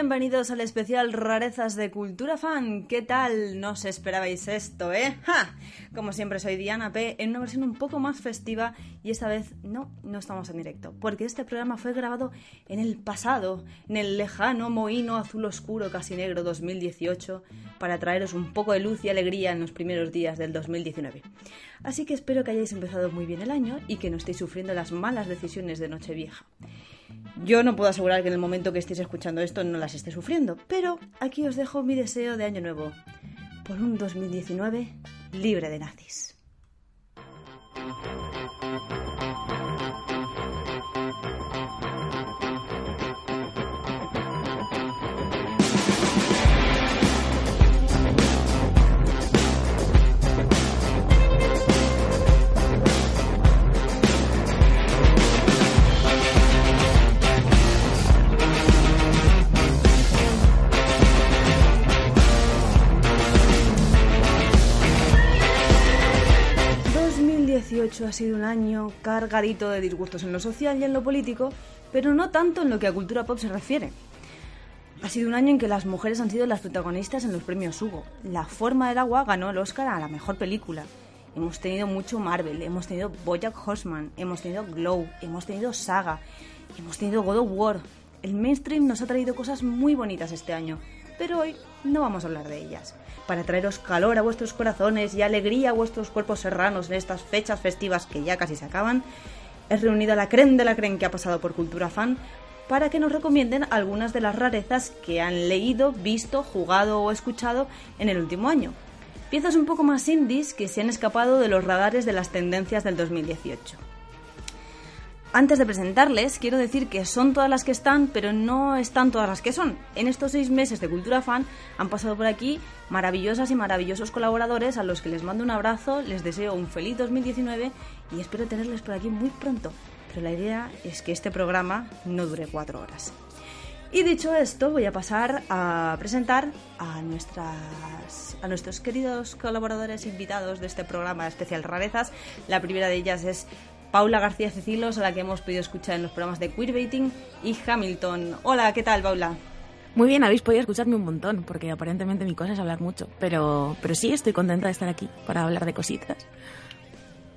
Bienvenidos al especial Rarezas de Cultura Fan. ¿Qué tal? No os esperabais esto, ¿eh? ¡Ja! Como siempre soy Diana P. en una versión un poco más festiva y esta vez no, no estamos en directo, porque este programa fue grabado en el pasado, en el lejano mohino azul oscuro casi negro 2018, para traeros un poco de luz y alegría en los primeros días del 2019. Así que espero que hayáis empezado muy bien el año y que no estéis sufriendo las malas decisiones de Nochevieja. Yo no puedo asegurar que en el momento que estéis escuchando esto no las esté sufriendo, pero aquí os dejo mi deseo de año nuevo por un 2019 libre de nazis. Ha sido un año cargadito de disgustos en lo social y en lo político, pero no tanto en lo que a cultura pop se refiere. Ha sido un año en que las mujeres han sido las protagonistas en los premios Hugo. La forma del agua ganó el Oscar a la mejor película. Hemos tenido mucho Marvel, hemos tenido Bojack Horseman, hemos tenido Glow, hemos tenido Saga, hemos tenido God of War. El mainstream nos ha traído cosas muy bonitas este año, pero hoy no vamos a hablar de ellas. Para traeros calor a vuestros corazones y alegría a vuestros cuerpos serranos en estas fechas festivas que ya casi se acaban, he reunido a la creen de la creen que ha pasado por Cultura Fan para que nos recomienden algunas de las rarezas que han leído, visto, jugado o escuchado en el último año. Piezas un poco más indies que se han escapado de los radares de las tendencias del 2018. Antes de presentarles, quiero decir que son todas las que están, pero no están todas las que son. En estos seis meses de Cultura Fan han pasado por aquí maravillosas y maravillosos colaboradores a los que les mando un abrazo, les deseo un feliz 2019 y espero tenerles por aquí muy pronto. Pero la idea es que este programa no dure cuatro horas. Y dicho esto, voy a pasar a presentar a, nuestras, a nuestros queridos colaboradores invitados de este programa especial Rarezas. La primera de ellas es Paula García Cecilos, a la que hemos podido escuchar en los programas de Queerbaiting, y Hamilton. Hola, ¿qué tal, Paula? Muy bien, habéis podido escucharme un montón, porque aparentemente mi cosa es hablar mucho. Pero, pero sí, estoy contenta de estar aquí para hablar de cositas.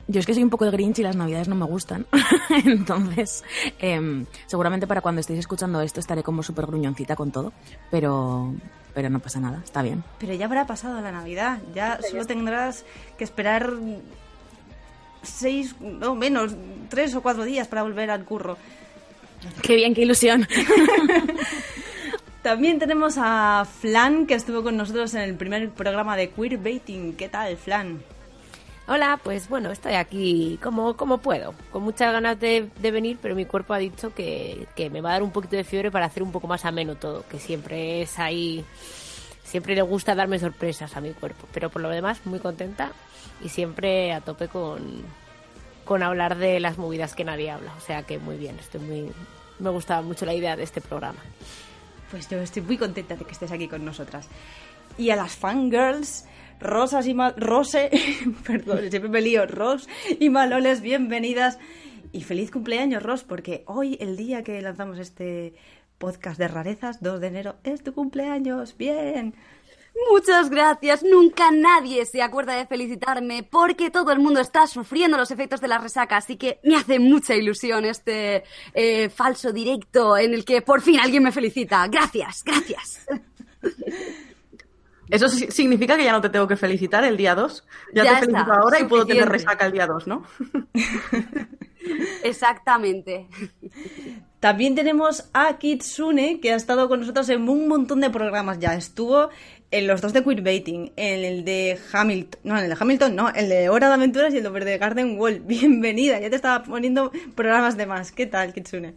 Yo es que soy un poco de Grinch y las navidades no me gustan. Entonces, em, seguramente para cuando estéis escuchando esto estaré como súper gruñoncita con todo. Pero, pero no pasa nada, está bien. Pero ya habrá pasado la Navidad. Ya solo tendrás que esperar seis, no menos, tres o cuatro días para volver al curro. Qué bien, qué ilusión. También tenemos a Flan, que estuvo con nosotros en el primer programa de Queerbaiting. ¿Qué tal, Flan? Hola, pues bueno, estoy aquí como, como puedo, con muchas ganas de, venir, pero mi cuerpo ha dicho que, que, me va a dar un poquito de fiebre para hacer un poco más ameno todo, que siempre es ahí, siempre le gusta darme sorpresas a mi cuerpo, pero por lo demás muy contenta y siempre a tope con, con hablar de las movidas que nadie habla. O sea que muy bien, estoy muy, me gustaba mucho la idea de este programa. Pues yo estoy muy contenta de que estés aquí con nosotras. Y a las fangirls, Rosas y Mal... Rose, perdón, siempre me lío, Ros y Maloles, bienvenidas. Y feliz cumpleaños, Ros, porque hoy, el día que lanzamos este podcast de rarezas, 2 de enero, es tu cumpleaños. Bien. Muchas gracias. Nunca nadie se acuerda de felicitarme porque todo el mundo está sufriendo los efectos de la resaca, así que me hace mucha ilusión este eh, falso directo en el que por fin alguien me felicita. Gracias, gracias. Eso significa que ya no te tengo que felicitar el día 2. Ya, te felicito ahora y puedo tener resaca el día 2, ¿no? Exactamente. También tenemos a Kitsune, que ha estado con nosotros en un montón de programas ya. Estuvo en los dos de Queerbaiting, en el de Hamilton, no, en el de Hamilton, no, el de Hora de Aventuras y el de Garden Wall. Bienvenida, ya te estaba poniendo programas de más. ¿Qué tal, Kitsune?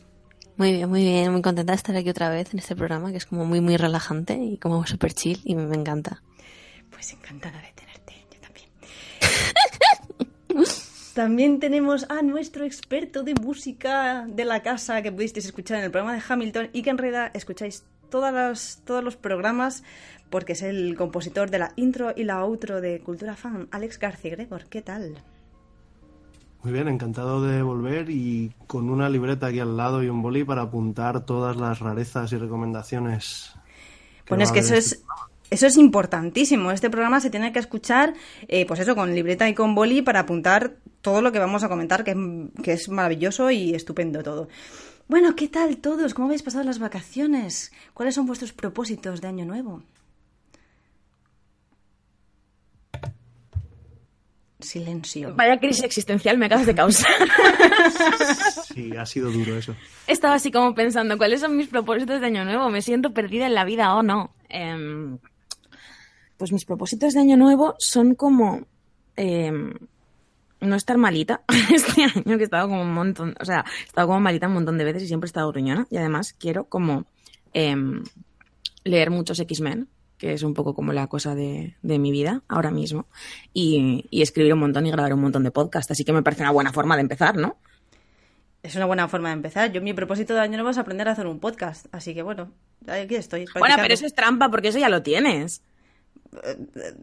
Muy bien, muy bien, muy contenta de estar aquí otra vez en este programa que es como muy, muy relajante y como súper chill y me, encanta. Pues encantada de tenerte, yo también. también tenemos a nuestro experto de música de la casa que pudisteis escuchar en el programa de Hamilton y que en realidad escucháis todas las, todos los programas porque es el compositor de la intro y la outro de Cultura Fan, Alex García Gregor. ¿Qué tal? Muy bien, encantado de volver y con una libreta aquí al lado y un boli para apuntar todas las rarezas y recomendaciones. bueno, es que eso es, eso es importantísimo. Este programa se tiene que escuchar, eh, pues eso, con libreta y con boli para apuntar todo lo que vamos a comentar, que, que es maravilloso y estupendo todo. Bueno, ¿qué tal todos? ¿Cómo habéis pasado las vacaciones? ¿Cuáles son vuestros propósitos de año nuevo? Silencio. Vaya crisis existencial me acabas de causar. Sí, ha sido duro eso. Estaba así como pensando, ¿cuáles son mis propósitos de año nuevo? ¿Me siento perdida en la vida o no? Em, pues mis propósitos de año nuevo son como em, no estar malita este año que he estado como un montón, o sea, he estado como malita un montón de veces y siempre he estado gruñona y además quiero como em, leer muchos X-Men que es un poco como la cosa de, mi vida ahora mismo, y, escribir un montón y grabar un montón de podcasts. Así que me parece una buena forma de empezar, ¿no? Es una buena forma de empezar. Yo mi propósito de año nuevo es aprender a hacer un podcast, así que bueno, aquí estoy. Bueno, pero eso es trampa porque eso ya lo tienes.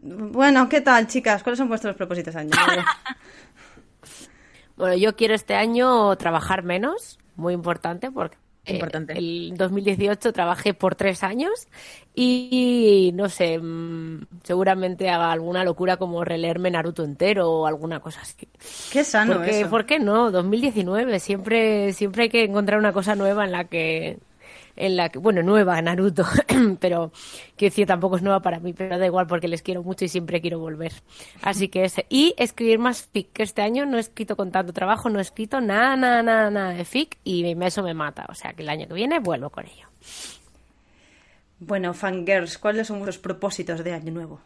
Bueno, ¿qué tal, chicas? ¿Cuáles son vuestros propósitos año bueno, yo quiero este año trabajar menos, muy importante, porque eh, Importante. el 2018 trabajé por tres años y no sé, mm, seguramente haga alguna locura como releerme Naruto entero o alguna cosa así. Qué sano Porque, eso. ¿Por qué no? 2019, siempre, siempre hay que encontrar una cosa nueva en la que en la que, bueno, nueva Naruto, pero quiero decir, tampoco es nueva para mí, pero da igual porque les quiero mucho y siempre quiero volver. Así que ese. Y escribir más fic, que este año no he escrito con tanto trabajo, no he escrito nada, nada, nada, nada de fic y eso me mata. O sea que el año que viene vuelvo con ello. Bueno, fangirls, ¿cuáles son vuestros propósitos de año nuevo?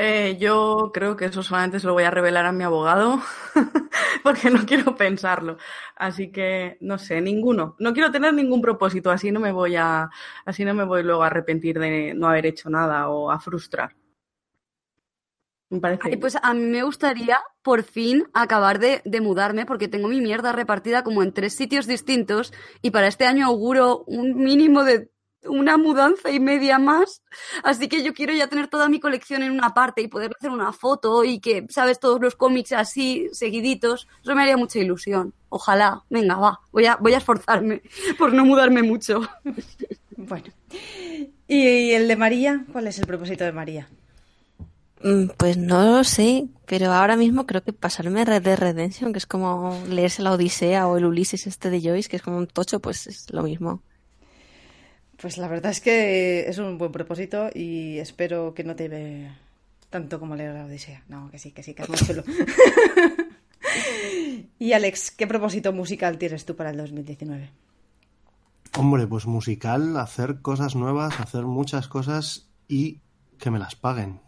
Eh, yo creo que eso solamente se lo voy a revelar a mi abogado porque no quiero pensarlo. Así que no sé, ninguno. No quiero tener ningún propósito, así no me voy a, así no me voy luego a arrepentir de no haber hecho nada o a frustrar. Me parece. pues a mí me gustaría por fin acabar de, de, mudarme porque tengo mi mierda repartida como en tres sitios distintos y para este año auguro un mínimo de una mudanza y media más. Así que yo quiero ya tener toda mi colección en una parte y poder hacer una foto y que, sabes, todos los cómics así, seguiditos. Eso me haría mucha ilusión. Ojalá. Venga, va. Voy a, voy a esforzarme por no mudarme mucho. Bueno. ¿Y el de María? ¿Cuál es el propósito de María? Mm, pues no lo sé, pero ahora mismo creo que pasarme Red Dead Redemption, que es como leerse la Odisea o el Ulises este de Joyce, que es como un tocho, pues es lo mismo. Pues la verdad es que es un buen propósito y espero que no te ve tanto como leer la Odisea. No, que sí, que sí, que es muy chulo. y Alex, ¿qué propósito musical tienes tú para el 2019? Hombre, pues musical, hacer cosas nuevas, hacer muchas cosas y que me las paguen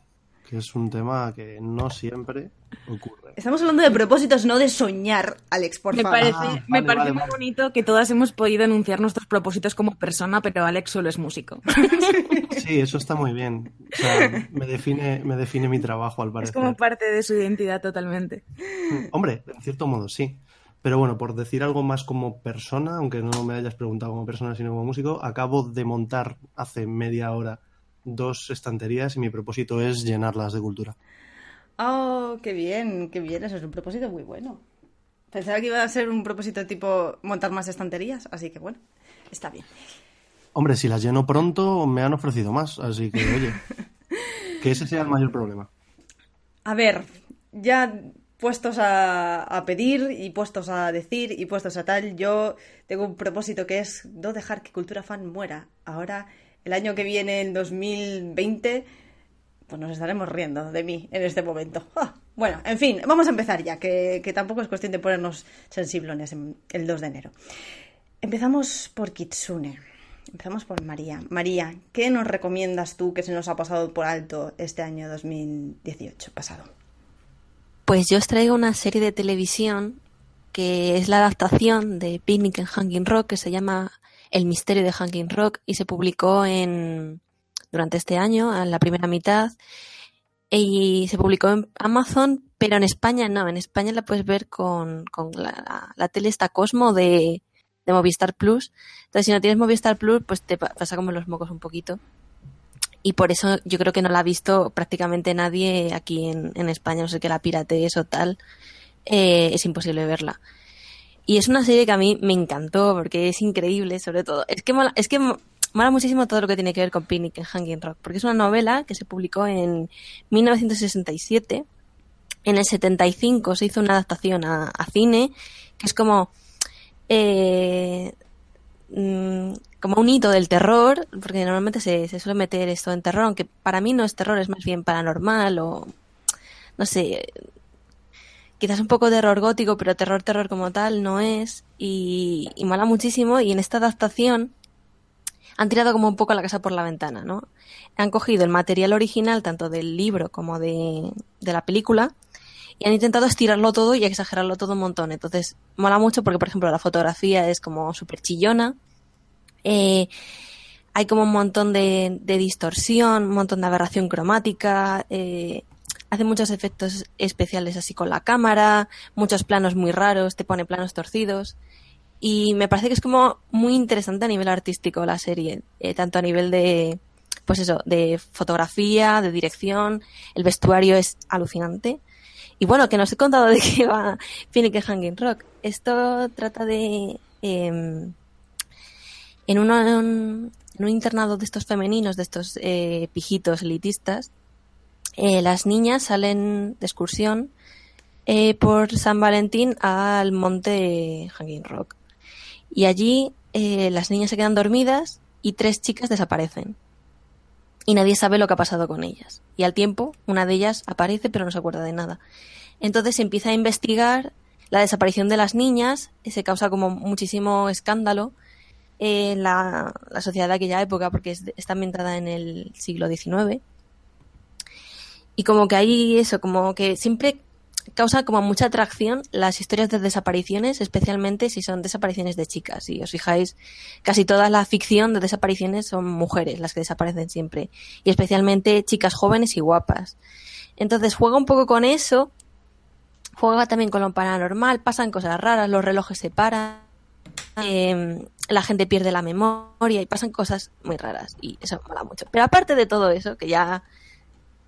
que es un tema que no siempre ocurre. Estamos hablando de propósitos, no de soñar, Alex, por me favor. Parece, ah, me parece vale, muy vale. bonito que todas hemos podido enunciar nuestros propósitos como persona, pero Alex solo es músico. Sí, eso está muy bien. O sea, me define, me define mi trabajo, al es parecer. como parte de su identidad totalmente. Hombre, en cierto modo sí. Pero bueno, por decir algo más como persona, aunque no me hayas preguntado como persona, sino como músico, acabo de montar hace media hora dos estanterías y mi propósito es llenarlas de cultura. Oh, qué bien, qué bien, eso es un propósito muy bueno. Pensaba que iba a ser un propósito tipo montar más estanterías, así que bueno, está bien. Hombre, si las lleno pronto, me han ofrecido más, así que, oye, que ese sea el mayor problema. A ver, ya puestos a, a pedir y puestos a decir y puestos a tal, yo tengo un propósito que es no dejar que Cultura Fan muera. Ahora, el año que viene, el 2020, pues nos estaremos riendo de mí en este momento. Ah, Bueno, en fin, vamos a empezar ya, que, que tampoco es cuestión de ponernos sensiblones en el 2 de enero. Empezamos por Kitsune. Empezamos por María. María, ¿qué nos recomiendas tú que se nos ha pasado por alto este año 2018 pasado? Pues yo os traigo una serie de televisión que es la adaptación de Picnic en Hanging Rock, que se llama El misterio de Hanging Rock y se publicó en durante este año, en la primera mitad, y se publicó en Amazon, pero en España no, en España la puedes ver con, con la, la tele esta Cosmo de, de Movistar Plus. Entonces, si no tienes Movistar Plus, pues te pa- pasa como los mocos un poquito. Y por eso yo creo que no la ha visto prácticamente nadie aquí en, en España, no sé que la piratees o tal. eh, es imposible verla. Y es una serie que a mí me encantó porque es increíble, sobre todo. Es que mola, es que mo- mola muchísimo todo lo que tiene que ver con Picnic en Hanging Rock, porque es una novela que se publicó en 1967. En el 75 se hizo una adaptación a, cine, que es como eh, mm, como un hito del terror, porque normalmente se suele meter esto en terror, aunque para mí no es terror, es más bien paranormal o no sé, quizás un poco de terror gótico, pero terror, terror como tal no es, y, y mola muchísimo, y en esta adaptación han tirado como un poco la casa por la ventana, ¿no? Han cogido el material original, tanto del libro como de, de la película, y han intentado estirarlo todo y exagerarlo todo un montón. Entonces, mola mucho porque, por ejemplo, la fotografía es como súper chillona. Eh, hay como un montón de, de distorsión, un montón de aberración cromática. Eh, hace muchos efectos especiales así con la cámara, muchos planos muy raros, te pone planos torcidos. Y me parece que es como muy interesante a nivel artístico la serie, eh, tanto a nivel de, pues eso, de fotografía, de dirección, el vestuario es alucinante. Y bueno, que nos he contado de qué va Phoenix Hanging Rock. Esto trata de... en, una- en un internado de estos femeninos, de estos eh, pijitos elitistas, eh, las niñas salen de excursión eh, por San Valentín al monte Hanging Rock. Y allí eh, las niñas se quedan dormidas y tres chicas desaparecen. Y nadie sabe lo que ha pasado con ellas. Y al tiempo, una de ellas aparece pero no se acuerda de nada. Entonces se empieza a investigar la desaparición de las niñas, se causa como muchísimo escándalo en la, sociedad de aquella época, porque es- está ambientada en el siglo XIX. Y como que hay eso, como que siempre causa como mucha atracción las historias de desapariciones, especialmente si son desapariciones de chicas. Si os fijáis, casi toda la ficción de desapariciones son mujeres las que desaparecen siempre. Y especialmente chicas jóvenes y guapas. Entonces juega un poco con eso, juega también con lo paranormal, pasan cosas raras, los relojes se paran, eh, la gente pierde la memoria y pasan cosas muy raras y eso mola mucho. Pero aparte de todo eso, que ya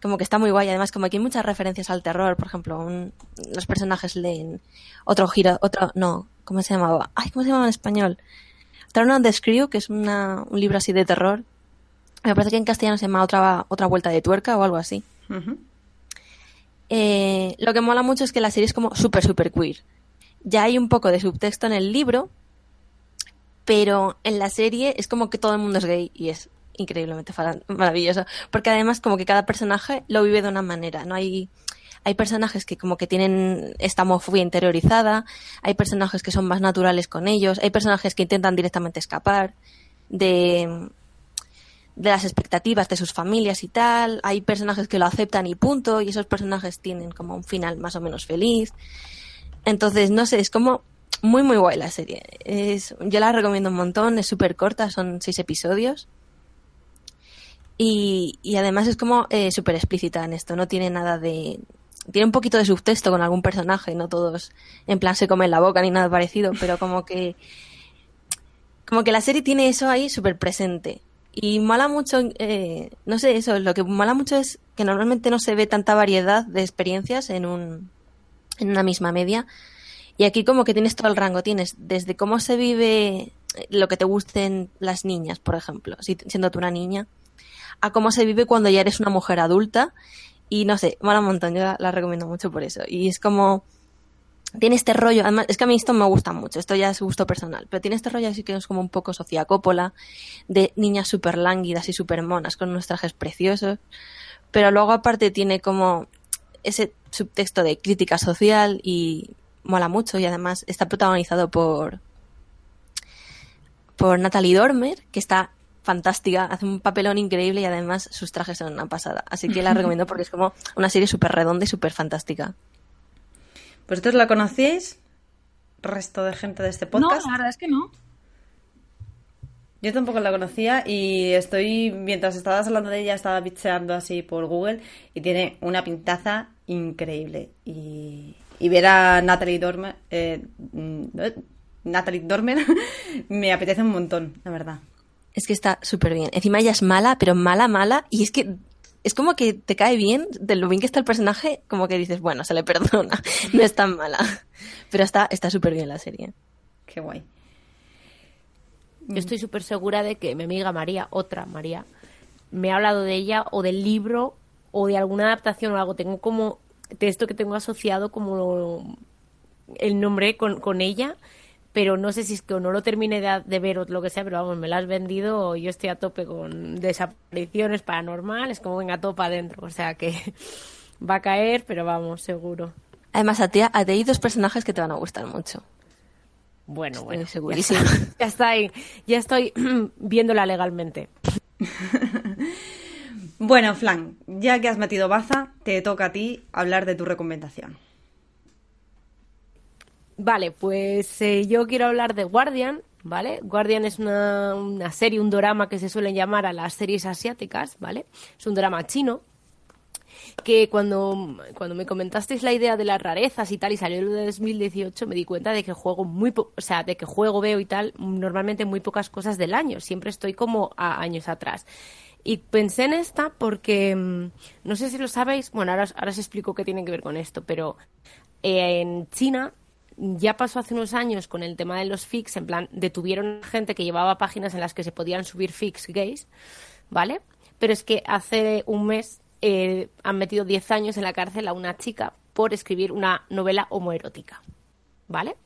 como que está muy guay, además como que hay muchas referencias al terror, por ejemplo, un- los personajes leen otro giro, otro, no, ¿cómo se llamaba? Ay, ¿cómo se llamaba en español? Turn on the Screw, que es una, un libro así de terror. Me parece que en castellano se llama otra, otra vuelta de tuerca o algo así. Eh, lo que mola mucho es que la serie es como súper, súper queer. Ya hay un poco de subtexto en el libro, pero en la serie es como que todo el mundo es gay y es increíblemente maravilloso. Porque además como que cada personaje lo vive de una manera. No hay, hay personajes que como que tienen esta homofobia interiorizada, hay personajes que son más naturales con ellos, hay personajes que intentan directamente escapar de, de las expectativas de sus familias y tal. Hay personajes que lo aceptan y punto, y esos personajes tienen como un final más o menos feliz. Entonces, no sé, es como muy, muy guay la serie. Es, yo la recomiendo un montón, es súper corta, son seis episodios. Y, y además es como eh, súper explícita en esto, no tiene nada de... Tiene un poquito de subtexto con algún personaje, no todos en plan se comen la boca ni nada parecido, pero como que como que la serie tiene eso ahí súper presente. Y mola mucho, eh, no sé, eso, lo que mola mucho es que normalmente no se ve tanta variedad de experiencias en, un, en una misma media. Y aquí como que tienes todo el rango, tienes desde cómo se vive lo que te gusten las niñas, por ejemplo, si, siendo tú una niña, a cómo se vive cuando ya eres una mujer adulta. Y no sé, mola un montón, yo la, recomiendo mucho por eso. Y es como, tiene este rollo, además, es que a mí esto me gusta mucho, esto ya es gusto personal, pero tiene este rollo así que es como un poco Sofía Coppola, de niñas súper lánguidas y súper monas, con unos trajes preciosos, pero luego aparte tiene como ese subtexto de crítica social y mola mucho y además está protagonizado por por Natalie Dormer, que está fantástica, hace un papelón increíble y además sus trajes son una pasada. Así que la recomiendo porque es como una serie súper redonda y súper fantástica. ¿Vosotros la conocíais? ¿Resto de gente de este No, podcast? la verdad es que no. Yo tampoco la conocía y estoy, mientras estabas hablando de ella, estaba bicheando así por Google y tiene una pintaza increíble. Y, y ver a Natalie Dormer, eh, mm, Natalie Dormer me apetece un montón, la verdad. Es que está súper bien. Encima ella es mala, pero mala, mala. Y es que es como que te cae bien, de lo bien que está el personaje, como que dices, bueno, se le perdona, no es tan mala. Pero está está súper bien la serie. Qué guay. Yo estoy súper segura de que mi amiga María, otra María, me ha hablado de ella o del libro o de alguna adaptación o algo. Tengo como de esto que tengo asociado como el nombre con, con ella, pero no sé si es que o no lo terminé de, de ver o lo que sea, pero vamos, me la has vendido o yo estoy a tope con desapariciones paranormales, como venga topa adentro. O sea que va a caer, pero vamos, seguro. Además, a ti, a ti hay dos personajes que te van a gustar mucho. Bueno, Estoy bueno, segurísima. ya está ahí, ya estoy viéndola legalmente. Bueno, Flan, ya que has metido baza, te toca a ti hablar de tu recomendación. Vale, pues eh, yo quiero hablar de Guardian, ¿vale? Guardian es una, una serie, un drama que se suelen llamar a las series asiáticas, ¿vale? Es un drama chino que cuando, cuando me comentasteis la idea de las rarezas y tal y salió el de 2018 me di cuenta de que juego muy po- o sea de que juego veo y tal normalmente muy pocas cosas del año siempre estoy como a años atrás y pensé en esta porque mm, no sé si lo sabéis bueno ahora, ahora os explico qué tiene que ver con esto pero eh, en China ya pasó hace unos años con el tema de los fics, en plan, detuvieron gente que llevaba páginas en las que se podían subir fics gays, ¿vale? Pero es que hace un mes eh, han metido 10 años en la cárcel a una chica por escribir una novela homoerótica, ¿vale?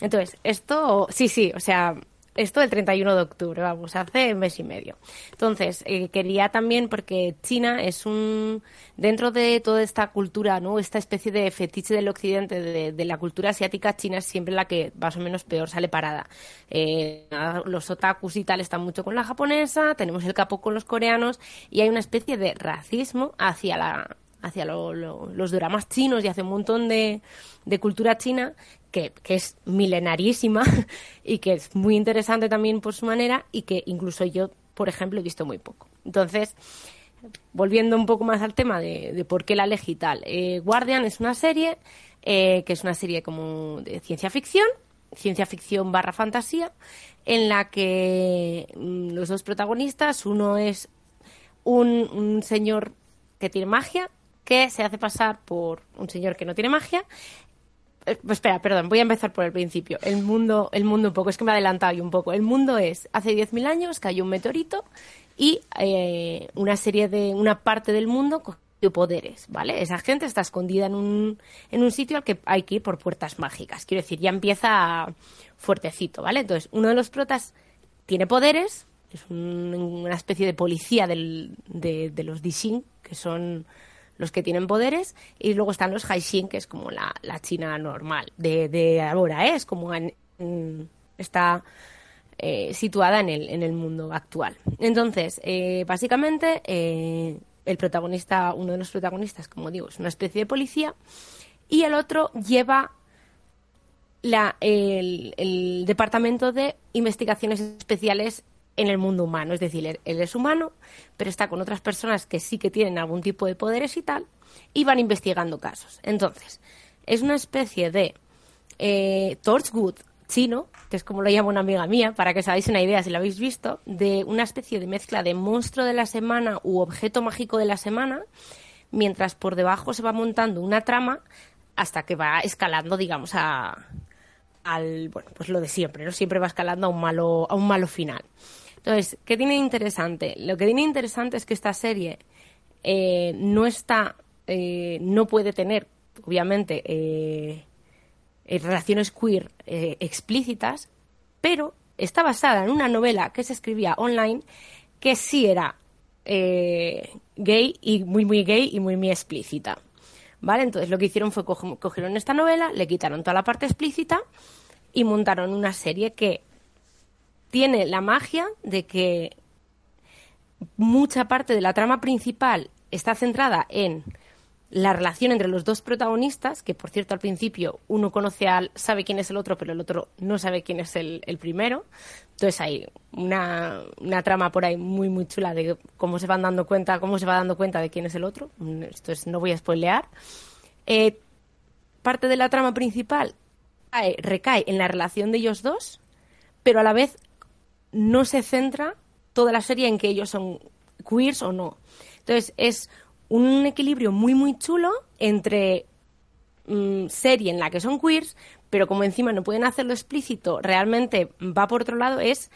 Entonces, esto, sí, sí, o sea, esto del 31 de octubre, vamos, hace mes y medio. Entonces, eh, quería también, porque China es un, dentro de toda esta cultura, ¿no? Esta especie de fetiche del occidente, de, de la cultura asiática, China es siempre la que más o menos peor sale parada. Eh, los otakus y tal están mucho con la japonesa, tenemos el capo con los coreanos, y hay una especie de racismo hacia la, hacia lo- lo- los dramas chinos y hacia un montón de, de cultura china que, es milenarísima y que es muy interesante también por su manera y que incluso yo, por ejemplo, he visto muy poco. Entonces, volviendo un poco más al tema de, por qué la elegí tal. Eh, Guardian es una serie eh, que es una serie como de ciencia ficción, ciencia ficción barra fantasía, en la que mm, los dos protagonistas, uno es un, un señor que tiene magia, que se hace pasar por un señor que no tiene magia. Eh, espera, perdón, voy a empezar por el principio. El mundo, el mundo un poco, es que me he adelantado yo un poco. El mundo es, hace 10.000 años cayó un meteorito y eh, una serie de, una parte del mundo cogió poderes, ¿vale? Esa gente está escondida en un, en un sitio al que hay que ir por puertas mágicas. Quiero decir, ya empieza fuertecito, ¿vale? Entonces, uno de los protas tiene poderes, es un- una especie de policía del- de, de los Dishin, que son los que tienen poderes, y luego están los Haishin, que es como la, China normal, de, ahora, ¿eh? es como en- está eh, situada en el, en el mundo actual. Entonces, eh, básicamente, el protagonista, uno de los protagonistas, como digo, es una especie de policía, y el otro lleva la- el, el Departamento de Investigaciones Especiales en el mundo humano. Es decir, él, es humano, pero está con otras personas que sí que tienen algún tipo de poderes y tal, y van investigando casos. Entonces, es una especie de eh, Torchwood chino, que es como lo llama una amiga mía, para que os hagáis una idea si lo habéis visto, de una especie de mezcla de monstruo de la semana u objeto mágico de la semana, mientras por debajo se va montando una trama hasta que va escalando, digamos, a, al, bueno, pues lo de siempre, ¿no? Siempre va escalando a un malo, a un malo final. Entonces, ¿qué tiene interesante? Lo que tiene interesante es que esta serie eh, no está, eh, no puede tener, obviamente, eh, relaciones queer explícitas, pero está basada en una novela que se escribía online que sí era gay y muy, muy gay y muy, muy explícita. ¿Vale? Entonces lo que hicieron fue cogieron esta novela, le quitaron toda la parte explícita y montaron una serie que tiene la magia de que mucha parte de la trama principal está centrada en la relación entre los dos protagonistas, que por cierto al principio uno conoce al, sabe quién es el otro, pero el otro no sabe quién es el, primero. Entonces hay una, una, trama por ahí muy muy chula de cómo se van dando cuenta, cómo se va dando cuenta de quién es el otro. Esto no voy a spoilear. Eh, parte de la trama principal recae en la relación de ellos dos, pero a la vez no se centra toda la serie en que ellos son queers o no. Entonces es un equilibrio muy muy chulo entre mm, serie en la que son queers, pero como encima no pueden hacerlo explícito, realmente va por otro lado, es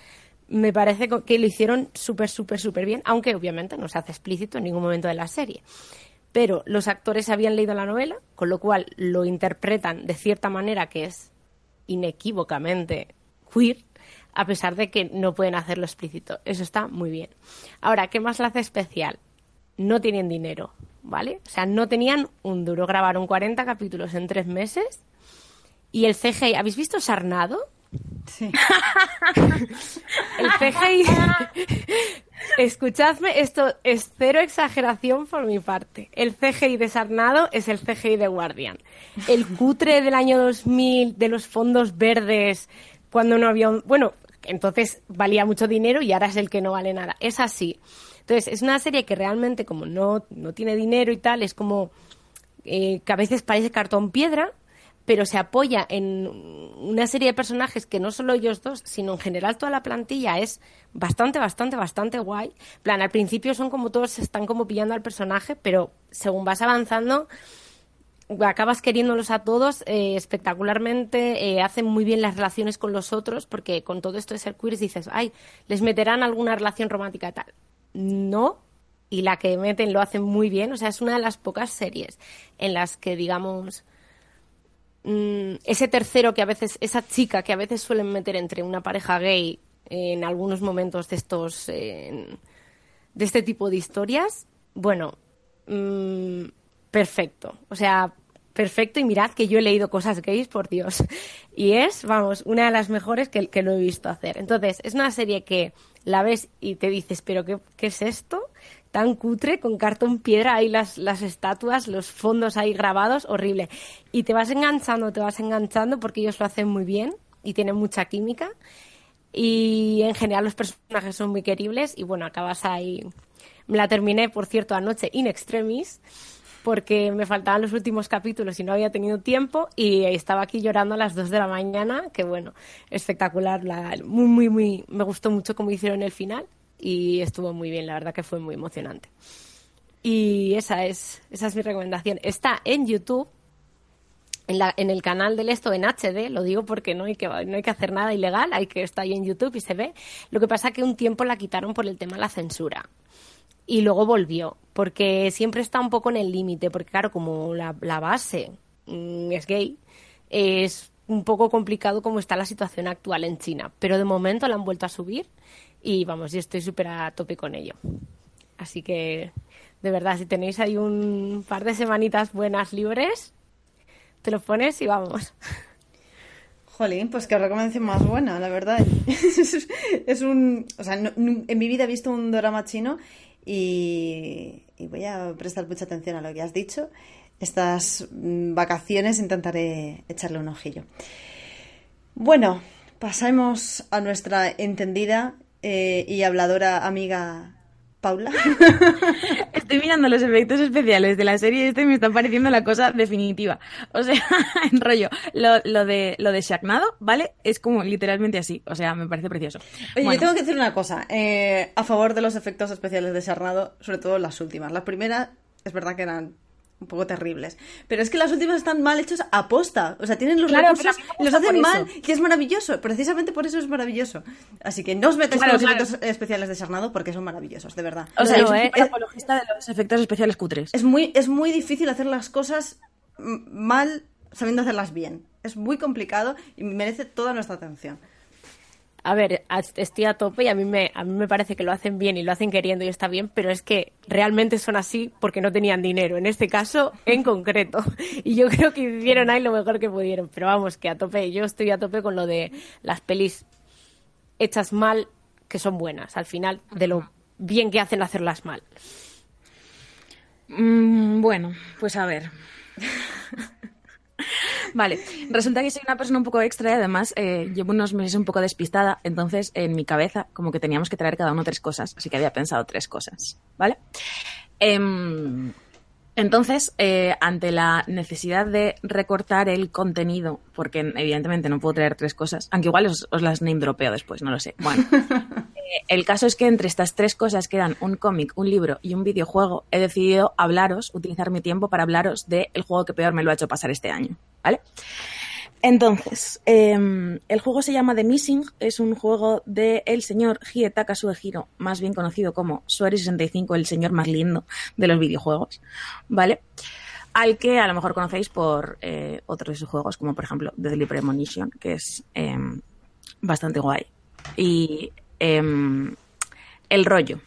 me parece que lo hicieron súper, súper, súper bien, aunque obviamente no se hace explícito en ningún momento de la serie. Pero los actores habían leído la novela, con lo cual lo interpretan de cierta manera que es inequívocamente queer, a pesar de que no pueden hacerlo explícito. Eso está muy bien. Ahora, ¿qué más la hace especial? No tienen dinero, ¿vale? O sea, no tenían un duro. Grabaron 40 capítulos en tres meses. Y el CGI, ¿habéis visto Sarnado? Sí. el CGI. Escuchadme, esto es cero exageración por mi parte. El CGI de Sarnado es el CGI de Guardian. El cutre del año 2000 de los fondos verdes, cuando no había un. Bueno, entonces valía mucho dinero y ahora es el que no vale nada. Es así. Entonces, es una serie que realmente, como no, no tiene dinero y tal, es como. Eh, que a veces parece cartón piedra, pero se apoya en una serie de personajes que no solo ellos dos, sino en general toda la plantilla es bastante, bastante, bastante guay. plan, al principio son como todos están como pillando al personaje, pero según vas avanzando acabas queriéndolos a todos eh, espectacularmente, eh, hacen muy bien las relaciones con los otros, porque con todo esto de ser queers dices, ay, les meterán alguna relación romántica tal. No, y la que meten lo hacen muy bien, o sea, es una de las pocas series en las que, digamos, Mm, ese tercero que a veces, esa chica que a veces suelen meter entre una pareja gay en algunos momentos de estos, de este tipo de historias, bueno, mm, perfecto. O sea, perfecto y mirad que yo he leído cosas gays, por Dios. Y es, vamos, una de las mejores que, que lo he visto hacer. Entonces, es una serie que la ves y te dices, pero ¿qué, qué es esto? tan cutre, con cartón piedra, ahí las, las estatuas, los fondos ahí grabados, horrible. Y te vas enganchando, te vas enganchando porque ellos lo hacen muy bien y tienen mucha química. Y en general los personajes son muy queribles y bueno, acabas ahí. Me la terminé, por cierto, anoche in extremis porque me faltaban los últimos capítulos y no había tenido tiempo y estaba aquí llorando a las 2 de la mañana, que bueno, espectacular, la, muy, muy, muy, me gustó mucho cómo hicieron el final y estuvo muy bien, la verdad que fue muy emocionante. Y esa es, esa es mi recomendación. Está en YouTube, en, la, en el canal del esto en HD, lo digo porque no hay, que, no hay que hacer nada ilegal, hay que estar ahí en YouTube y se ve. Lo que pasa que un tiempo la quitaron por el tema de la censura. Y luego volvió, porque siempre está un poco en el límite, porque claro, como la, base mm, es gay, es un poco complicado como está la situación actual en China. Pero de momento la han vuelto a subir y vamos, yo estoy súper a tope con ello. Así que, de verdad, si tenéis ahí un par de semanitas buenas libres, te lo pones y vamos. Jolín, pues qué recomendación más buena, la verdad. es un. O sea, en mi vida he visto un drama chino y, voy a prestar mucha atención a lo que has dicho. Estas mm, vacaciones intentaré echarle un ojillo. Bueno, pasemos a nuestra entendida eh, y habladora amiga Paula. Estoy mirando los efectos especiales de la serie este y me está pareciendo la cosa definitiva. O sea, en rollo, lo, lo de lo de Shagnado, ¿vale? Es como literalmente así. O sea, me parece precioso. Oye, yo tengo que decir una cosa. Eh, a favor de los efectos especiales de Shagnado, sobre todo las últimas. Las primeras, es verdad que eran un poco terribles. Pero es que las últimas están mal hechas a posta. O sea, tienen los Claro, recursos y los hacen mal y es maravilloso. Precisamente por eso es maravilloso. Así que no os metáis Claro, con los claro. efectos especiales de Sarnado porque son maravillosos, de verdad. O sea, No, yo soy eh, es- apologista de los efectos especiales cutres. Es muy, es muy difícil hacer las cosas mal sabiendo hacerlas bien. Es muy complicado y merece toda nuestra atención. A ver, estoy a tope y a mí, me, a mí me parece que lo hacen bien y lo hacen queriendo y está bien, pero es que realmente son así porque no tenían dinero, en este caso en concreto. Y yo creo que hicieron ahí lo mejor que pudieron, pero vamos, que a tope, yo estoy a tope con lo de las pelis hechas mal que son buenas, al final, de lo bien que hacen hacerlas mal. Mm, bueno, pues a ver. Vale, resulta que soy una persona un poco extra y además eh, llevo unos meses un poco despistada, entonces en mi cabeza como que teníamos que traer cada uno tres cosas, así que había pensado tres cosas, ¿vale? Em, entonces, eh, ante la necesidad de recortar el contenido, porque evidentemente no puedo traer tres cosas, aunque igual os, os las name dropeo después, no lo sé. Bueno, eh, el caso es que entre estas tres cosas que eran un cómic, un libro y un videojuego, he decidido hablaros, utilizar mi tiempo para hablaros del juego que peor me lo ha hecho pasar este año, ¿vale? Entonces, em, el juego se llama The Missing, es un juego de el señor Hietaka Suehiro, más bien conocido como Sueri65, el señor más lindo de los videojuegos, ¿vale? Al que a lo mejor conocéis por eh, otros de sus juegos, como por ejemplo Deadly Premonition, que es em, bastante guay. Y em, el rollo.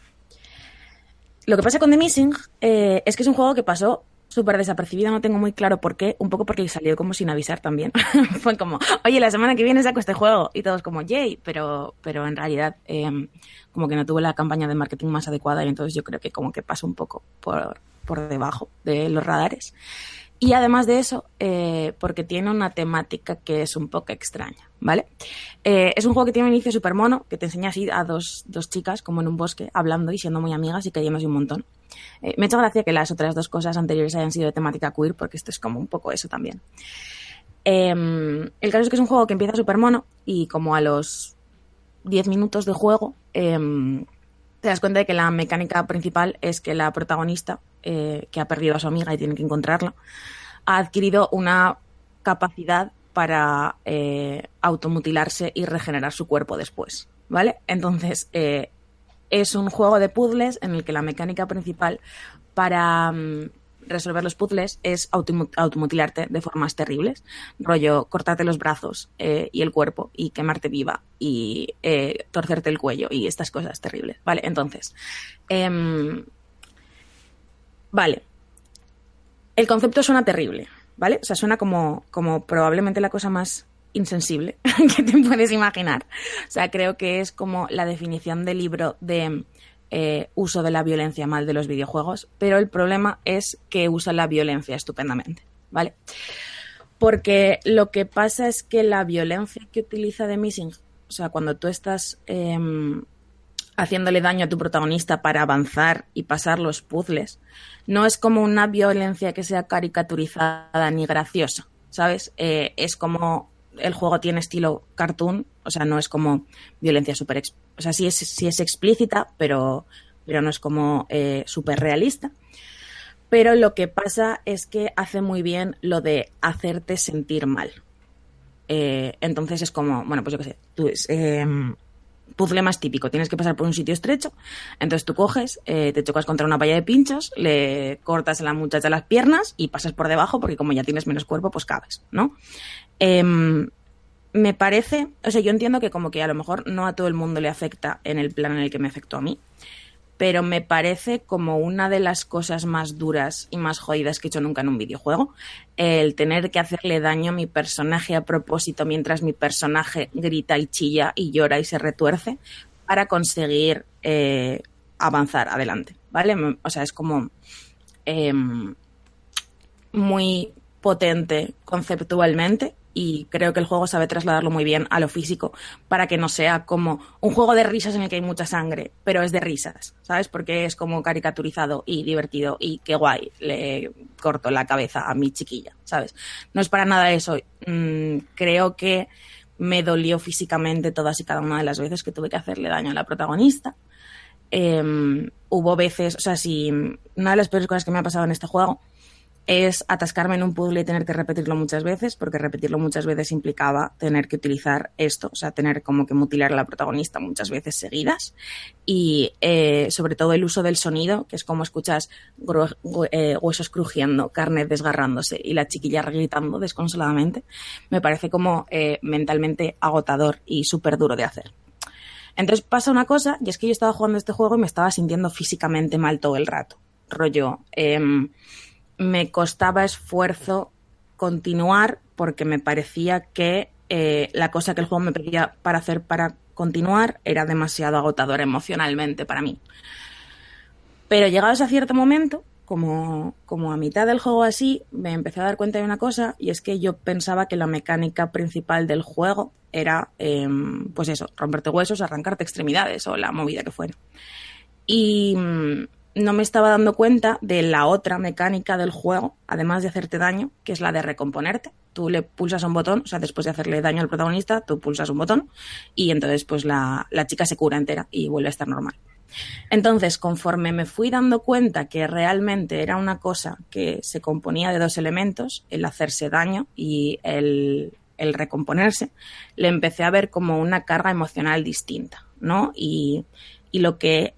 Lo que pasa con The Missing eh, es que es un juego que pasó súper desapercibido, no tengo muy claro por qué, un poco porque salió como sin avisar también. Fue como, oye, la semana que viene saco este juego y todos como, yay, pero, pero en realidad eh, como que no tuve la campaña de marketing más adecuada y entonces yo creo que como que pasó un poco por, por debajo de los radares. Y además de eso, eh, porque tiene una temática que es un poco extraña, ¿vale? Eh, es un juego que tiene un inicio súper mono, que te enseña así a dos, dos chicas como en un bosque, hablando y siendo muy amigas y cayéndose un montón. Eh, me ha hecho gracia que las otras dos cosas anteriores hayan sido de temática queer, porque esto es como un poco eso también. Eh, el caso es que es un juego que empieza súper mono y como a los 10 minutos de juego eh, te das cuenta de que la mecánica principal es que la protagonista, eh, que ha perdido a su amiga y tiene que encontrarla, ha adquirido una capacidad para eh, automutilarse y regenerar su cuerpo después, ¿vale? Entonces, eh, es un juego de puzzles en el que la mecánica principal para mm, resolver los puzzles es automu- automutilarte de formas terribles, rollo cortarte los brazos eh, y el cuerpo y quemarte viva y eh, torcerte el cuello y estas cosas terribles, ¿vale? Entonces, em, vale, el concepto suena terrible, ¿vale? O sea, suena como, como probablemente la cosa más insensible que te puedes imaginar. O sea, creo que es como la definición del libro de eh, uso de la violencia mal de los videojuegos, pero el problema es que usa la violencia estupendamente, ¿vale? Porque lo que pasa es que la violencia que utiliza The Missing, o sea, cuando tú estás em, haciéndole daño a tu protagonista para avanzar y pasar los puzzles, no es como una violencia que sea caricaturizada ni graciosa, ¿sabes? Eh, es como el juego tiene estilo cartoon, o sea, no es como violencia súper... O sea, sí es, sí es explícita, pero, pero no es como eh, súper realista. Pero lo que pasa es que hace muy bien lo de hacerte sentir mal. Eh, entonces es como, bueno, pues yo qué sé, tú, eh, puzzle más típico, tienes que pasar por un sitio estrecho, entonces tú coges, eh, te chocas contra una valla de pinchos, le cortas a la muchacha las piernas y pasas por debajo porque como ya tienes menos cuerpo, pues cabes, ¿no? Em, me parece, o sea, yo entiendo que como que a lo mejor no a todo el mundo le afecta en el plan en el que me afectó a mí, pero me parece como una de las cosas más duras y más jodidas que he hecho nunca en un videojuego, el tener que hacerle daño a mi personaje a propósito mientras mi personaje grita y chilla y llora y se retuerce para conseguir eh, avanzar adelante, ¿vale? O sea, es como em, muy potente conceptualmente y creo que el juego sabe trasladarlo muy bien a lo físico para que no sea como un juego de risas en el que hay mucha sangre, pero es de risas, ¿sabes? Porque es como caricaturizado y divertido y qué guay, le corto la cabeza a mi chiquilla, ¿sabes? No es para nada eso. Mm, creo que me dolió físicamente todas y cada una de las veces que tuve que hacerle daño a la protagonista. Em, hubo veces, o sea, si una de las peores cosas que me ha pasado en este juego es atascarme en un puzzle y tener que repetirlo muchas veces, porque repetirlo muchas veces implicaba tener que utilizar esto, o sea, tener como que mutilar a la protagonista muchas veces seguidas. Y eh, sobre todo el uso del sonido, que es como escuchas eh, huesos crujiendo, carne desgarrándose y la chiquilla gritando desconsoladamente, me parece como eh, mentalmente agotador y súper duro de hacer. Entonces pasa una cosa, y es que yo estaba jugando este juego y me estaba sintiendo físicamente mal todo el rato. Rollo. Me costaba esfuerzo continuar porque me parecía que eh, la cosa que el juego me pedía para hacer para continuar era demasiado agotadora emocionalmente para mí. Pero llegados a cierto momento, como, como a mitad del juego así, me empecé a dar cuenta de una cosa y es que yo pensaba que la mecánica principal del juego era, em, pues eso, romperte huesos, arrancarte extremidades o la movida que fuera. Y mm, no me estaba dando cuenta de la otra mecánica del juego, además de hacerte daño, que es la de recomponerte. Tú le pulsas un botón, o sea, después de hacerle daño al protagonista, tú pulsas un botón y entonces pues la, la chica se cura entera y vuelve a estar normal. Entonces, conforme me fui dando cuenta que realmente era una cosa que se componía de dos elementos, el hacerse daño y el, el recomponerse, le empecé a ver como una carga emocional distinta, ¿no? Y, y lo que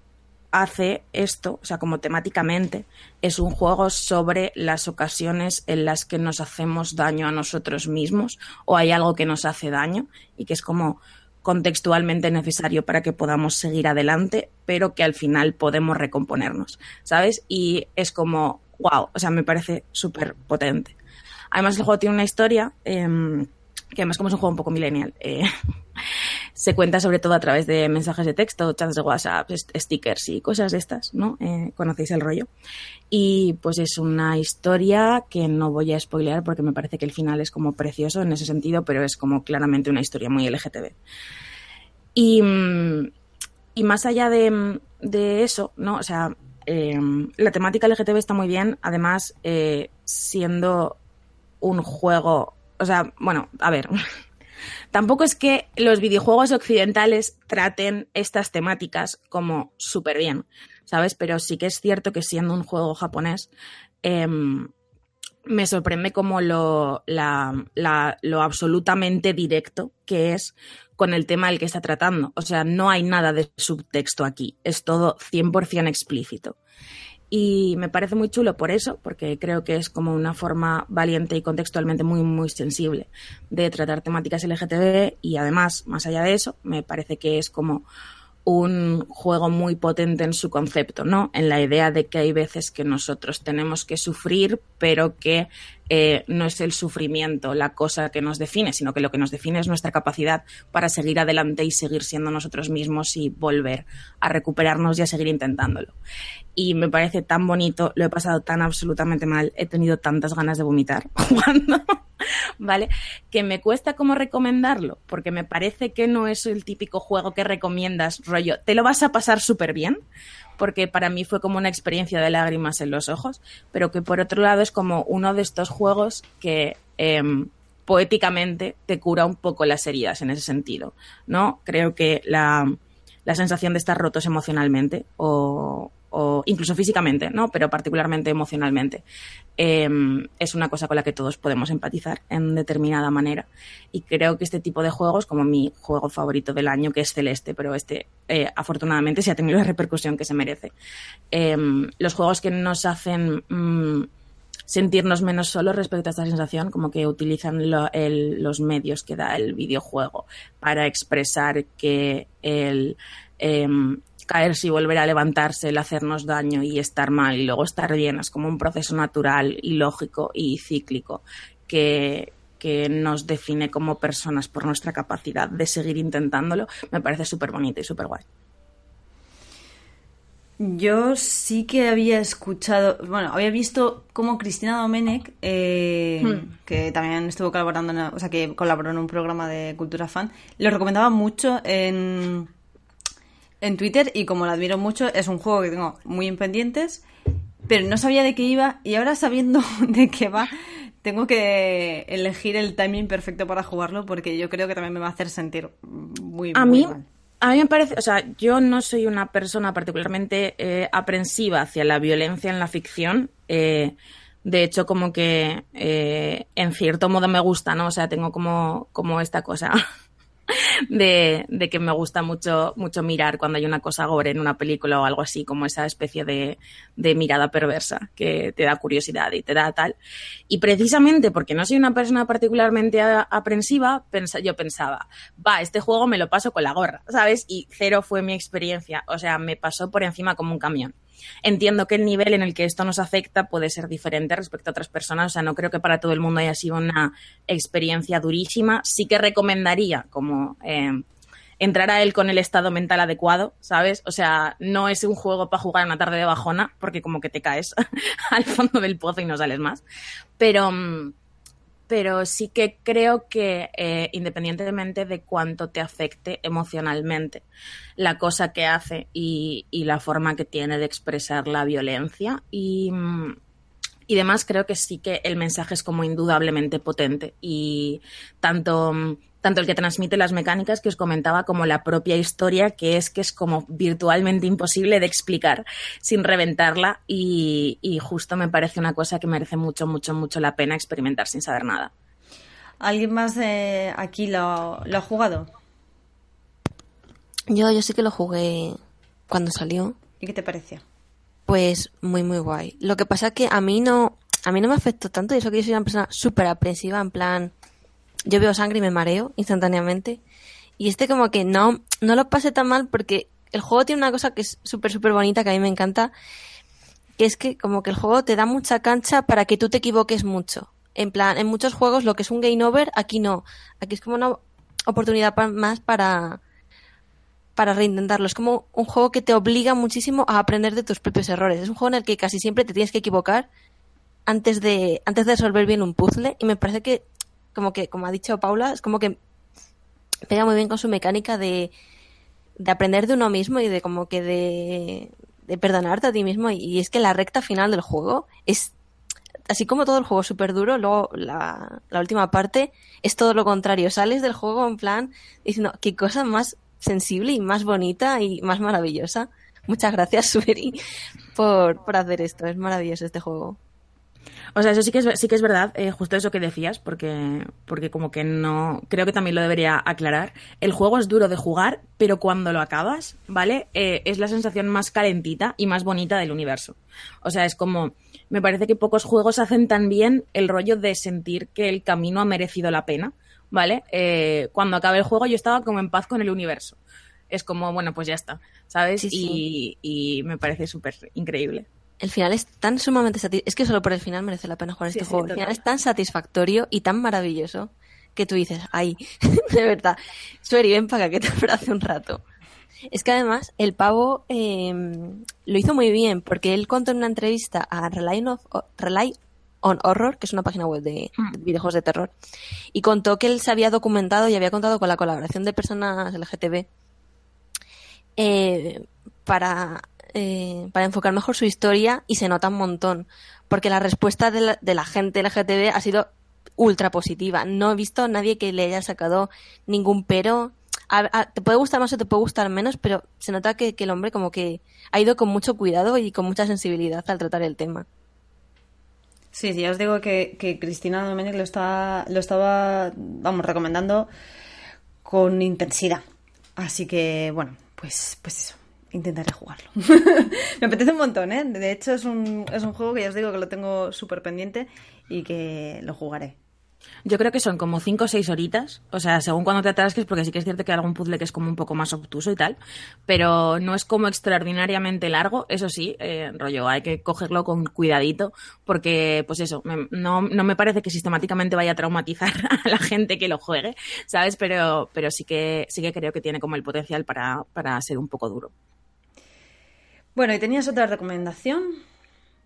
hace esto, o sea, como temáticamente, es un juego sobre las ocasiones en las que nos hacemos daño a nosotros mismos o hay algo que nos hace daño y que es como contextualmente necesario para que podamos seguir adelante, pero que al final podemos recomponernos, ¿sabes? Y es como, wow, o sea, me parece súper potente. Además, el juego tiene una historia, eh, que además como es un juego un poco millennial, eh, se cuenta sobre todo a través de mensajes de texto, chats de WhatsApp, stickers y cosas de estas, ¿no? Eh, conocéis el rollo. Y pues es una historia que no voy a spoilear porque me parece que el final es como precioso en ese sentido, pero es como claramente una historia muy LGTB. Y, y más allá de, de, eso, ¿no? O sea, eh, la temática LGTB está muy bien, además eh, siendo un juego, o sea, bueno, a ver, Tampoco es que los videojuegos occidentales traten estas temáticas como súper bien, ¿sabes? Pero sí que es cierto que siendo un juego japonés, eh, me sorprende como lo, lo absolutamente directo que es con el tema del que está tratando. O sea, no hay nada de subtexto aquí, es todo 100% explícito. Y me parece muy chulo por eso, porque creo que es como una forma valiente y contextualmente muy, muy sensible de tratar temáticas LGTB y además, más allá de eso, me parece que es como un juego muy potente en su concepto, ¿no? En la idea de que hay veces que nosotros tenemos que sufrir, pero que eh, no es el sufrimiento la cosa que nos define, sino que lo que nos define es nuestra capacidad para seguir adelante y seguir siendo nosotros mismos y volver a recuperarnos y a seguir intentándolo. Y me parece tan bonito, lo he pasado tan absolutamente mal, he tenido tantas ganas de vomitar jugando ¿vale? Que me cuesta como recomendarlo, porque me parece que no es el típico juego que recomiendas, rollo, te lo vas a pasar súper bien, porque para mí fue como una experiencia de lágrimas en los ojos, pero que por otro lado es como uno de estos juegos que eh, poéticamente te cura un poco las heridas en ese sentido, ¿no? Creo que la, la sensación de estar rotos emocionalmente o, o incluso físicamente, ¿no? Pero particularmente emocionalmente. Eh, es una cosa con la que todos podemos empatizar en determinada manera. Y creo que este tipo de juegos, como mi juego favorito del año, que es Celeste, pero este eh, afortunadamente se ha tenido la repercusión que se merece. Eh, los juegos que nos hacen mmm, sentirnos menos solos respecto a esta sensación, como que utilizan los medios que da el videojuego para expresar que el em, caerse y volver a levantarse, el hacernos daño y estar mal y luego estar bien, es como un proceso natural y lógico y cíclico que, que nos define como personas por nuestra capacidad de seguir intentándolo, me parece súper bonito y súper guay. Yo sí que había escuchado, bueno, había visto cómo Cristina Domenech, eh, hmm. que también estuvo colaborando, en, o sea, que colaboró en un programa de Cultura Fan, lo recomendaba mucho en, en Twitter y como lo admiro mucho, es un juego que tengo muy en pendientes, pero no sabía de qué iba y ahora sabiendo de qué va, tengo que elegir el timing perfecto para jugarlo porque yo creo que también me va a hacer sentir muy, a muy mí, mal. A mí me parece, o sea, yo no soy una persona particularmente eh, aprensiva hacia la violencia en la ficción, eh, De hecho, como que eh, en cierto modo me gusta, ¿no? O sea, tengo como, como esta cosa de, que me gusta mucho, mucho mirar cuando hay una cosa gore en una película o algo así, como esa especie de, de, mirada perversa que te da curiosidad y te da tal. Y precisamente porque no soy una persona particularmente aprensiva, yo pensaba, va, este juego me lo paso con la gorra, ¿sabes? Y cero fue mi experiencia, o sea, me pasó por encima como un camión. Entiendo que el nivel en el que esto nos afecta puede ser diferente respecto a otras personas. O sea, no creo que para todo el mundo haya sido una experiencia durísima. Sí que recomendaría como eh, entrar a él con el estado mental adecuado, ¿sabes? O sea, no es un juego para jugar una tarde de bajona, porque como que te caes al fondo del pozo y no sales más. Pero mm, pero sí que creo que eh, independientemente de cuánto te afecte emocionalmente la cosa que hace y, la forma que tiene de expresar la violencia y, y demás, creo que sí que el mensaje es como indudablemente potente y tanto tanto el que transmite las mecánicas que os comentaba como la propia historia, que es que es como virtualmente imposible de explicar sin reventarla y, y justo me parece una cosa que merece mucho, mucho, mucho la pena experimentar sin saber nada. ¿Alguien más de aquí lo, lo ha jugado? Yo, yo sí que lo jugué cuando salió. ¿Y qué te pareció? Pues muy, muy guay. Lo que pasa es que a mí no, a mí no me afectó tanto y eso que yo soy una persona súper aprensiva, en plan, yo veo sangre y me mareo instantáneamente. Y este como que no, no lo pasé tan mal porque el juego tiene una cosa que es súper, súper bonita, que a mí me encanta, que es que como que el juego te da mucha cancha para que tú te equivoques mucho. En plan, en muchos juegos lo que es un game over, aquí no. Aquí es como una oportunidad más para, para reintentarlo. Es como un juego que te obliga muchísimo a aprender de tus propios errores. Es un juego en el que casi siempre te tienes que equivocar antes de, antes de resolver bien un puzzle. Y me parece que como que, como ha dicho Paula, es como que pega muy bien con su mecánica de, de aprender de uno mismo y de como que de, de perdonarte a ti mismo. Y, es que la recta final del juego es, así como todo el juego súper duro, luego la, la, última parte es todo lo contrario. Sales del juego en plan diciendo, qué cosa más sensible y más bonita y más maravillosa. Muchas gracias, Suri, por, por hacer esto. Es maravilloso este juego. O sea, eso sí que es, sí que es verdad, eh, justo eso que decías, porque, porque como que no, creo que también lo debería aclarar. El juego es duro de jugar, pero cuando lo acabas, ¿vale? Eh, es la sensación más calentita y más bonita del universo. O sea, es como, me parece que pocos juegos hacen tan bien el rollo de sentir que el camino ha merecido la pena, ¿vale? Eh, cuando acabé el juego yo estaba como en paz con el universo. Es como, bueno, pues ya está, ¿sabes? Sí, sí. Y, y me parece súper increíble el final es tan sumamente satisfactorio. Es que solo por el final merece la pena jugar Sí, este sí, juego. El total. final es tan satisfactorio y tan maravilloso que tú dices, ay, de verdad, Sueri, ven para que te hace un rato. Es que además el pavo eh, lo hizo muy bien porque él contó en una entrevista a Rely on, Rely on Horror, que es una página web de, de videojuegos de terror, y contó que él se había documentado y había contado con la colaboración de personas LGTB eh, para, eh, para enfocar mejor su historia y se nota un montón. Porque la respuesta de la, de la gente LGTB ha sido ultra positiva. No he visto a nadie que le haya sacado ningún pero. Te puede gustar más o te puede gustar menos, pero se nota que, el hombre como que ha ido con mucho cuidado y con mucha sensibilidad al tratar el tema. Sí, sí, ya os digo que, Cristina Domenech lo, lo estaba, vamos, recomendando con intensidad. Así que, bueno, pues, pues eso, intentaré jugarlo. Me apetece un montón, ¿eh? De hecho, es un, es un juego que ya os digo que lo tengo súper pendiente y que lo jugaré. Yo creo que son como 5 o 6 horitas, o sea, según cuando te atasques, porque sí que es cierto que hay algún puzzle que es como un poco más obtuso y tal, pero no es como extraordinariamente largo, eso sí, eh, rollo, hay que cogerlo con cuidadito, porque pues eso, me- no, no me parece que sistemáticamente vaya a traumatizar a la gente que lo juegue, ¿sabes? Pero, pero sí que sí que creo que tiene como el potencial para, para ser un poco duro. Bueno, y tenías otra recomendación.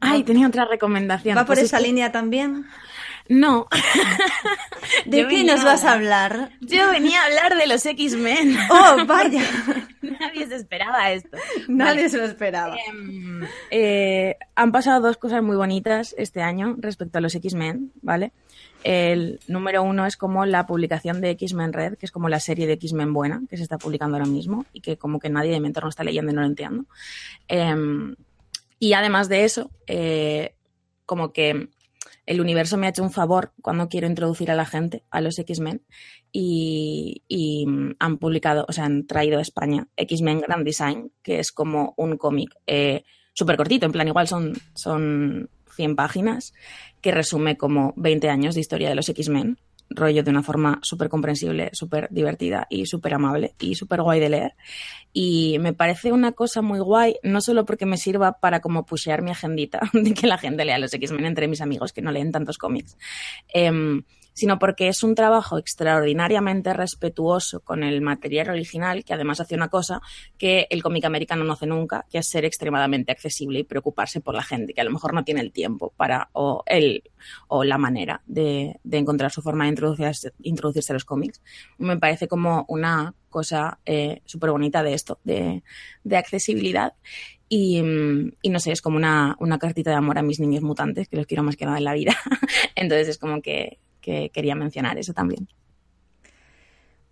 Ay, tenía otra recomendación. ¿Va por Pues es esa que- línea también? No. ¿De Yo qué nos vas a hablar? Yo venía a hablar de los X-Men. ¡Oh, vaya! Nadie se esperaba esto. Nadie Vale. se lo esperaba. Em, eh, han pasado dos cosas muy bonitas este año respecto a los X-Men, ¿vale? El número uno es como la publicación de X-Men Red, que es como la serie de X-Men buena que se está publicando ahora mismo y que como que nadie de mi entorno está leyendo y no lo entiendo. Em, y además de eso, eh, como que el universo me ha hecho un favor cuando quiero introducir a la gente a los X-Men y, y, han publicado, o sea, han traído a España X-Men Grand Design, que es como un cómic eh, súper cortito, en plan igual son, son 100 páginas, que resume como 20 años de historia de los X-Men rollo de una forma súper comprensible, súper divertida y súper amable y súper guay de leer. Y me parece una cosa muy guay, no solo porque me sirva para como pushear mi agendita de que la gente lea los X-Men entre mis amigos que no leen tantos cómics, eh, sino porque es un trabajo extraordinariamente respetuoso con el material original, que además hace una cosa que el cómic americano no hace nunca, que es ser extremadamente accesible y preocuparse por la gente, que a lo mejor no tiene el tiempo para o, el, o la manera de, de encontrar su forma de introducirse, introducirse a los cómics. Me parece como una cosa eh, súper bonita de esto, de, de accesibilidad. Y, y, no sé, es como una, una, cartita de amor a mis niños mutantes, que los quiero más que nada en la vida. Entonces es como que, que quería mencionar eso también.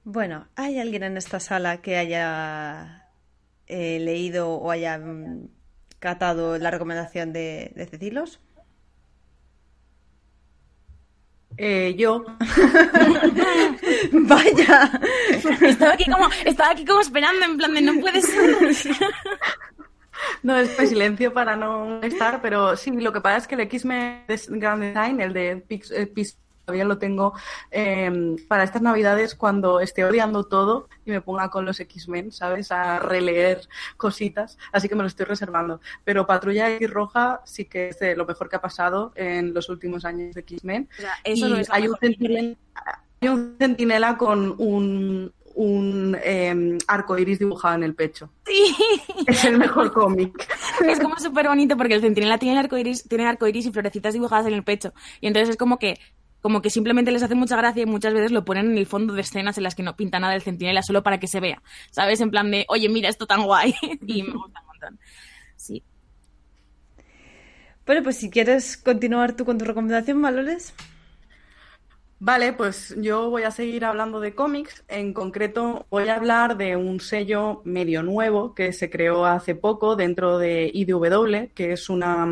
Bueno, ¿hay alguien en esta sala que haya eh, leído o haya mm, catado la recomendación de, de Cecilos? Eh, yo. Vaya. Estaba aquí, como, estaba aquí como esperando, en plan de no puede ser. No, es pues silencio para no estar, pero sí, lo que pasa es que el X-Men Grand Design, el de Pix, eh, Pix todavía lo tengo eh, para estas navidades cuando esté odiando todo y me ponga con los X-Men, ¿sabes? A releer cositas, así que me lo estoy reservando. Pero Patrulla X Roja sí que es de lo mejor que ha pasado en los últimos años de X-Men. O sea, eso no es hay, un centinela, hay un centinela con un, un eh, arco iris dibujado en el pecho. Sí. Es el mejor cómic. Es como súper bonito porque el centinela tiene el arco iris, tiene arco iris y florecitas dibujadas en el pecho. Y entonces es como que como que simplemente les hace mucha gracia y muchas veces lo ponen en el fondo de escenas en las que no pinta nada del centinela solo para que se vea, ¿sabes? En plan de, oye, mira esto tan guay. y me gusta un montón. Sí. Bueno, pues si quieres continuar tú con tu recomendación, Valores. Vale, pues yo voy a seguir hablando de cómics. En concreto, voy a hablar de un sello medio nuevo que se creó hace poco dentro de IDW, que es una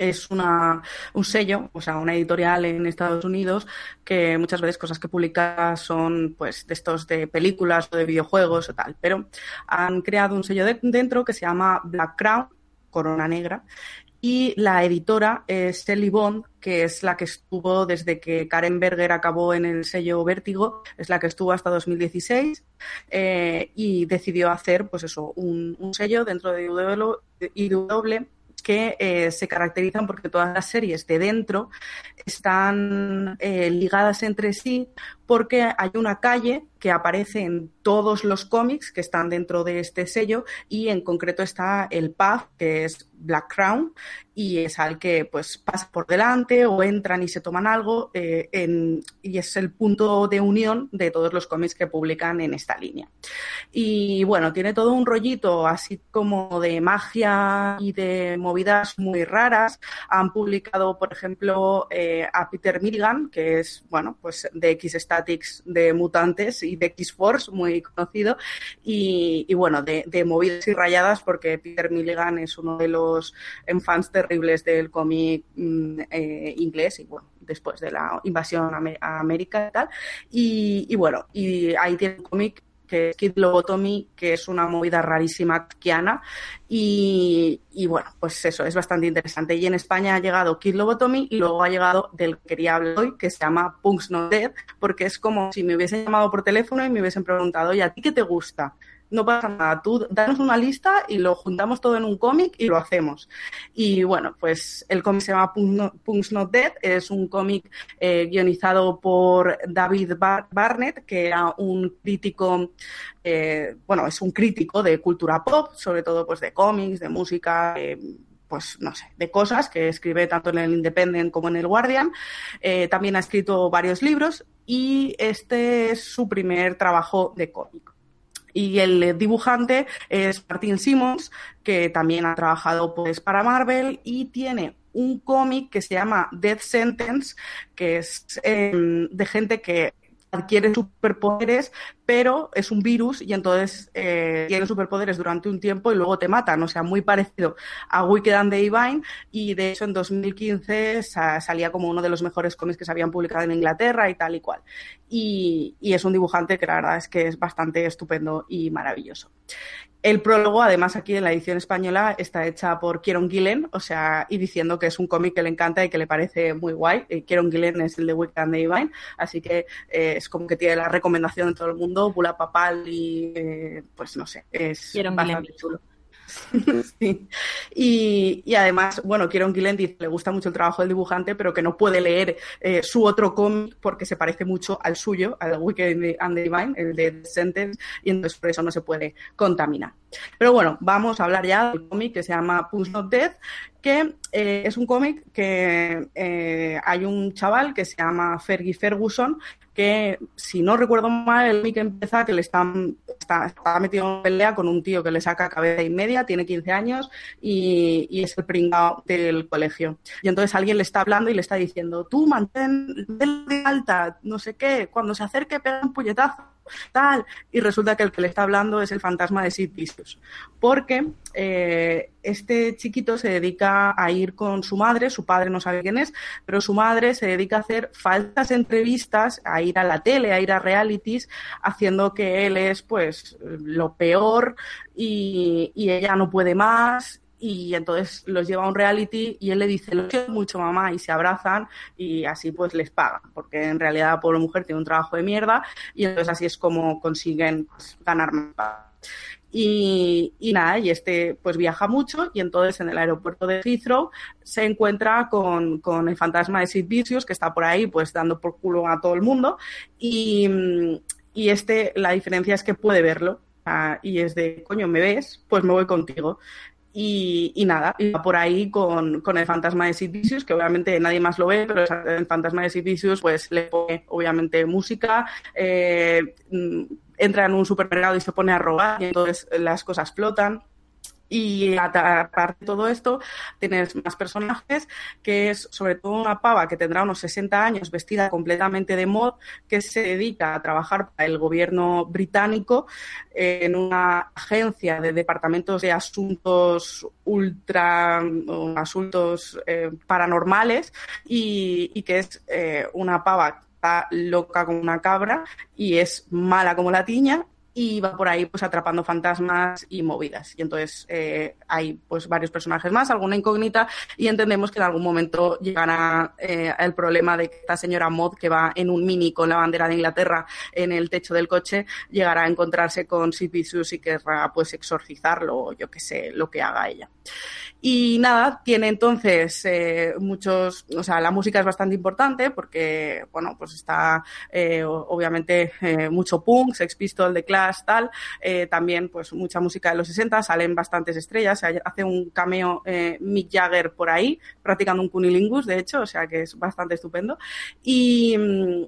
es una, un sello, o sea, una editorial en Estados Unidos que muchas veces cosas que publica son pues de estos de películas o de videojuegos o tal, pero han creado un sello de, dentro que se llama Black Crown, Corona Negra, y la editora es Sally Bond, que es la que estuvo desde que Karen Berger acabó en el sello Vértigo, es la que estuvo hasta 2016 eh, y decidió hacer, pues eso, un, un sello dentro de IW que eh, se caracterizan porque todas las series de dentro están eh, ligadas entre sí porque hay una calle que aparece en todos los cómics que están dentro de este sello y en concreto está el pub que es Black Crown y es al que pues pasa por delante o entran y se toman algo eh, y es el punto de unión de todos los cómics que publican en esta línea. Y bueno, tiene todo un rollito así como de magia y de movidas muy raras. Han publicado, por ejemplo, eh, a Peter Milligan, que es, bueno, pues de X Statics de Mutantes de X-Force, muy conocido, y, bueno, de, movidas y rayadas porque Peter Milligan es uno de los fans terribles del cómic mm, eh, inglés y bueno, después de la invasión a América y tal. Y, y bueno, y ahí tiene un cómic que es Kid Lobotomy, que es una movida rarísima kiana. Y, y, bueno, pues eso, es bastante interesante. Y en España ha llegado Kid Lobotomy y luego ha llegado del que quería hablar hoy, que se llama Punks Not Dead, porque es como si me hubiesen llamado por teléfono y me hubiesen preguntado, ¿y a ti qué te gusta? No pasa nada, tú danos una lista y lo juntamos todo en un cómic y lo hacemos. Y bueno, pues el cómic se llama Punks Not Dead, es un cómic eh, guionizado por David Bar Barnett, que era un crítico, eh, bueno, es un crítico de cultura pop, sobre todo pues de cómics, de música, eh, pues no sé, de cosas que escribe tanto en el Independent como en el Guardian. Eh, también ha escrito varios libros y este es su primer trabajo de cómic. Y el dibujante es Martin Simmons, que también ha trabajado pues, para Marvel y tiene un cómic que se llama Death Sentence, que es eh, de gente que adquiere superpoderes, pero es un virus y entonces eh, tiene superpoderes durante un tiempo y luego te matan. O sea, muy parecido a Wicked and the Divine y de hecho en 2015 salía como uno de los mejores cómics que se habían publicado en Inglaterra y tal y cual. Y, y es un dibujante que la verdad es que es bastante estupendo y maravilloso. El prólogo, además, aquí en la edición española está hecha por Kieron Gillen, o sea, y diciendo que es un cómic que le encanta y que le parece muy guay. Eh, Kieron Gillen es el de Wicked and Divine, así que eh, es como que tiene la recomendación de todo el mundo, Bula Papal y, eh, pues no sé, es bastante chulo. y, además, bueno, Kieron Gillen dice le gusta mucho el trabajo del dibujante, pero que no puede leer eh, su otro cómic porque se parece mucho al suyo, al Wicked and the Divine, el de Sentence, y entonces por eso no se puede contaminar. Pero bueno, vamos a hablar ya del cómic que se llama Punch Not Death, que eh, es un cómic que eh, hay un chaval que se llama Fergie Ferguson que, si no recuerdo mal, el cómic empieza que le están, está, metido en pelea con un tío que le saca cabeza y media, tiene 15 años y, es el pringao del colegio. Y entonces alguien le está hablando y le está diciendo, tú mantén de alta, no sé qué, cuando se acerque pega un puñetazo tal, y resulta que el que le está hablando es el fantasma de Sid Vicious, porque eh, este chiquito se dedica a ir con su madre, su padre no sabe quién es, pero su madre se dedica a hacer falsas entrevistas, a ir a la tele, a ir a realities, haciendo que él es pues lo peor y, y ella no puede más y entonces los lleva a un reality y él le dice, lo quiero mucho mamá, y se abrazan y así pues les pagan, porque en realidad pobre mujer tiene un trabajo de mierda y entonces así es como consiguen pues, ganar más. Y, y, nada, y este pues viaja mucho y entonces en el aeropuerto de Heathrow se encuentra con, con el fantasma de Sid Vicious que está por ahí pues dando por culo a todo el mundo y, y este, la diferencia es que puede verlo ah, y es de, coño, ¿me ves? Pues me voy contigo. Y, nada, iba por ahí con, con, el fantasma de Sid Vicious, que obviamente nadie más lo ve, pero el fantasma de Sid Vicious pues le pone obviamente música, eh, mm, entra en un supermercado y se pone a robar y entonces las cosas explotan. Y aparte de todo esto, tienes más personajes, que es sobre todo una pava que tendrá unos 60 años, vestida completamente de mod, que se dedica a trabajar para el gobierno británico en una agencia de departamentos de asuntos ultra, asuntos eh, paranormales, y, que es eh, una pava está loca como una cabra y es mala como la tiña y va por ahí pues atrapando fantasmas y movidas. Y entonces eh, hay pues varios personajes más, alguna incógnita, y entendemos que en algún momento llegará eh, el problema de que esta señora Mod, que va en un mini con la bandera de Inglaterra en el techo del coche, llegará a encontrarse con Sid y querrá pues exorcizarlo o yo que sé, lo que haga ella. Y nada, tiene entonces eh, muchos, o sea, la música es bastante importante porque, bueno, pues está obviamente mucho punk, Sex Pistols, The Clash, tal, también pues mucha música de los 60, salen bastantes estrellas, hace un cameo Mick Jagger por ahí, practicando un cunilingus, de hecho, o sea que es bastante estupendo. Y, mm,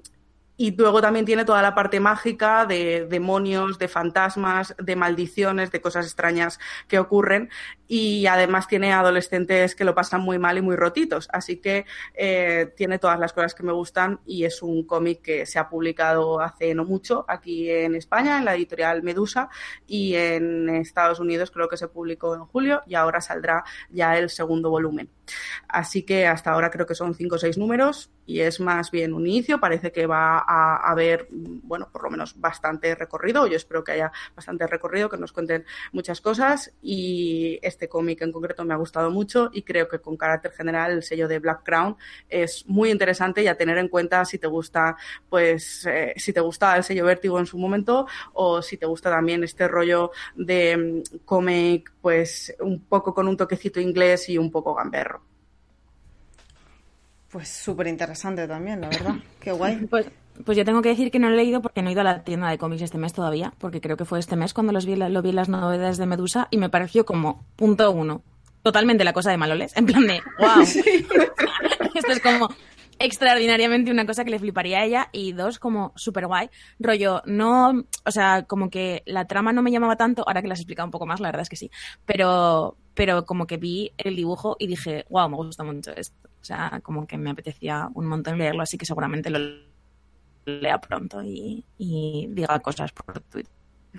y luego también tiene toda la parte mágica de demonios, de fantasmas, de maldiciones, de cosas extrañas que ocurren. Y además tiene adolescentes que lo pasan muy mal y muy rotitos. Así que eh, tiene todas las cosas que me gustan y es un cómic que se ha publicado hace no mucho aquí en España, en la editorial Medusa, y en Estados Unidos creo que se publicó en julio y ahora saldrá ya el segundo volumen. Así que hasta ahora creo que son cinco o seis números y es más bien un inicio. Parece que va a haber, bueno, por lo menos bastante recorrido. Yo espero que haya bastante recorrido, que nos cuenten muchas cosas. Y este cómic en concreto me ha gustado mucho y creo que con carácter general el sello de Black Crown es muy interesante y a tener en cuenta si te gusta, pues, eh, si te gusta el sello Vértigo en su momento o si te gusta también este rollo de mm, cómic, pues, un poco con un toquecito inglés y un poco gamberro. Pues súper interesante también, la verdad. Qué guay. Pues, pues yo tengo que decir que no he leído porque no he ido a la tienda de cómics este mes todavía, porque creo que fue este mes cuando los vi, lo vi las novedades de Medusa y me pareció como punto uno. Totalmente la cosa de Maloles, en plan de, wow. Esto es como extraordinariamente una cosa que le fliparía a ella y dos, como súper guay. Rollo, no, o sea, como que la trama no me llamaba tanto, ahora que las he explicado un poco más, la verdad es que sí, pero, pero como que vi el dibujo y dije, wow, me gusta mucho esto. O sea, como que me apetecía un montón leerlo, así que seguramente lo lea pronto y, y diga cosas por Twitter.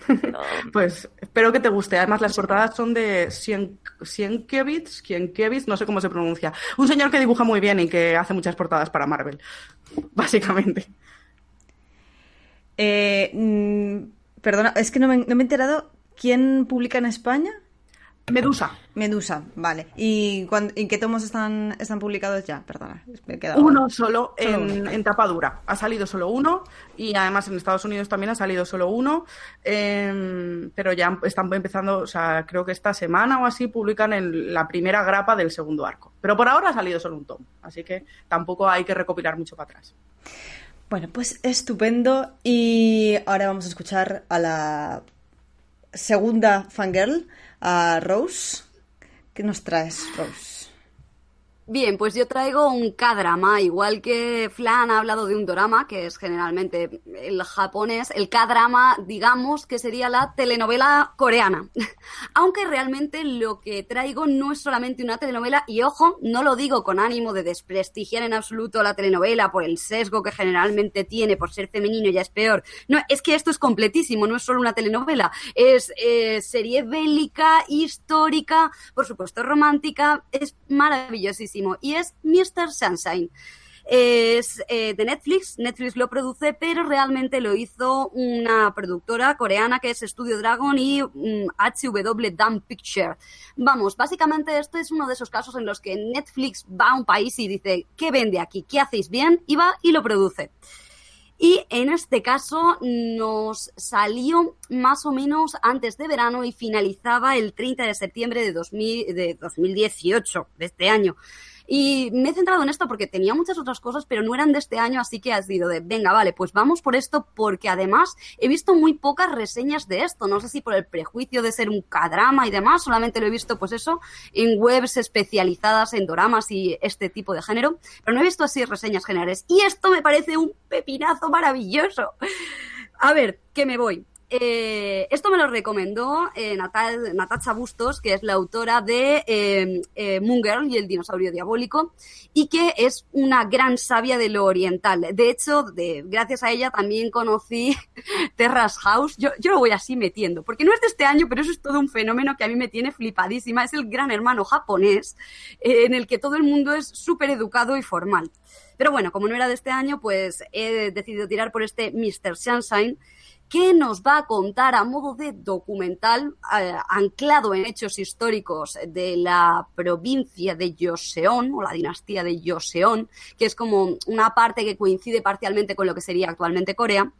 Pero- Pues espero que te guste. Además, las portadas son de Sien- Sienkiewicz, Sienkiewicz, no sé cómo se pronuncia. Un señor que dibuja muy bien y que hace muchas portadas para Marvel, básicamente. Eh, mm, perdona, es que no me, no me he enterado. ¿Quién publica en España? Medusa. Medusa, vale. ¿Y en qué tomos están, están publicados ya? Perdona, me he quedado- Uno solo Solo en, uno. en tapa dura. Ha salido solo uno y además en Estados Unidos también ha salido solo uno. em, pero ya están empezando, o sea, creo que esta semana o así publican el- la primera grapa del segundo arco. Pero por ahora ha salido solo un tomo, así que tampoco hay que recopilar mucho para atrás. Bueno, pues estupendo. Y ahora vamos a escuchar a la segunda fangirl, a Rose. ¿Qué nos traes, Rose? Bien, pues yo traigo un K-drama, igual que Flan ha hablado de un dorama, que es generalmente el japonés, el K-drama, digamos, que sería la telenovela coreana. Aunque realmente lo que traigo no es solamente una telenovela, y ojo, no lo digo con ánimo de desprestigiar en absoluto la telenovela por el sesgo que generalmente tiene por ser femenino, ya es peor. No, es que esto es completísimo, no es solo una telenovela, es eh, serie bélica, histórica, por supuesto romántica, es y es Mr. Sunshine. Es eh, de Netflix, Netflix lo produce, pero realmente lo hizo una productora coreana que es Studio Dragon y mm, HW Dam Picture. Vamos, básicamente esto es uno de esos casos en los que Netflix va a un país y dice, ¿qué vende aquí? ¿Qué hacéis bien? Y va y lo produce. Y en este caso nos salió más o menos antes de verano y finalizaba el 30 de septiembre de, 2000 de 2018, de este año. Y me he centrado en esto porque tenía muchas otras cosas, pero no eran de este año, así que ha sido de, venga, vale, pues vamos por esto, porque además he visto muy pocas reseñas de esto. No sé si por el prejuicio de ser un cadrama y demás, solamente lo he visto, pues eso, en webs especializadas en doramas y este tipo de género, pero no he visto así reseñas generales. Y esto me parece un pepinazo maravilloso. A ver, que me voy. Eh, esto me lo recomendó eh, Natal, Natacha Bustos, que es la autora de eh, eh, Moon Girl y el dinosaurio diabólico, y que es una gran sabia de lo oriental. De hecho, gracias a ella también conocí Terrace House. Yo, yo lo voy así metiendo, porque no es de este año, pero eso es todo un fenómeno que a mí me tiene flipadísima. Es el gran hermano japonés, eh, en el que todo el mundo es súper educado y formal. Pero bueno, como no era de este año, pues he decidido tirar por este Mr. Sunshine, que nos va a contar a modo de documental eh, anclado en hechos históricos de la provincia de Joseon o la dinastía de Joseon, que es como una parte que coincide parcialmente con lo que sería actualmente Corea.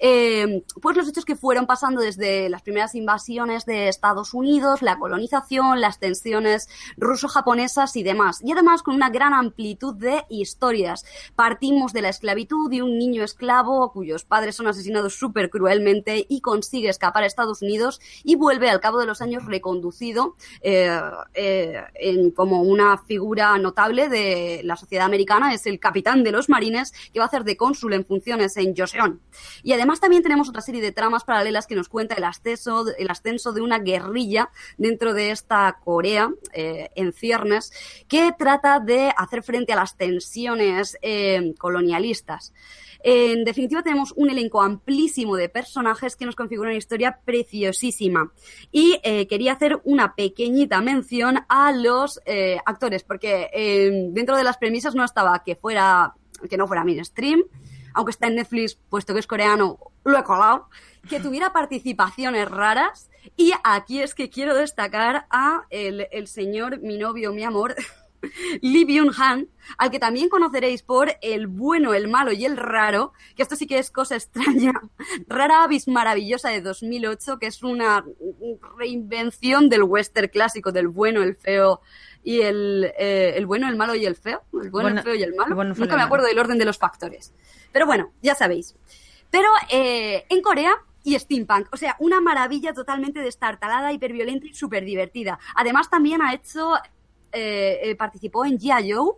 Eh, pues los hechos que fueron pasando desde las primeras invasiones de Estados Unidos, la colonización, las tensiones ruso-japonesas y demás. Y además con una gran amplitud de historias. Partimos de la esclavitud de un niño esclavo cuyos padres son asesinados súper cruelmente y consigue escapar a Estados Unidos y vuelve al cabo de los años reconducido eh, eh, como una figura notable de la sociedad americana. Es el capitán de los marines que va a hacer de cónsul en funciones en Joseon. Y además también tenemos otra serie de tramas paralelas que nos cuenta el ascenso, el ascenso de una guerrilla dentro de esta Corea eh, en ciernes que trata de hacer frente a las tensiones eh, colonialistas. En definitiva, tenemos un elenco amplísimo de personajes que nos configura una historia preciosísima. Y eh, quería hacer una pequeñita mención a los actores, porque dentro de las premisas no estaba que fuera que no fuera mainstream, aunque está en Netflix, puesto que es coreano, lo he colado, que tuviera participaciones raras. Y aquí es que quiero destacar a el, señor, mi novio, mi amor, Lee Byung-han, al que también conoceréis por El bueno, el malo y el raro, que esto sí que es cosa extraña, Rara Avis Maravillosa de 2008, que es una reinvención del western clásico del bueno, el feo y el, eh, el bueno, el malo y el feo. El bueno, Bueno, el feo y el malo. bueno, Nunca me acuerdo del orden de los factores. Pero bueno, ya sabéis. Pero eh, en Corea y steampunk, o sea, una maravilla totalmente destartalada, hiperviolenta y súper divertida. Además también ha hecho, eh, eh, participó en G.I. Joe,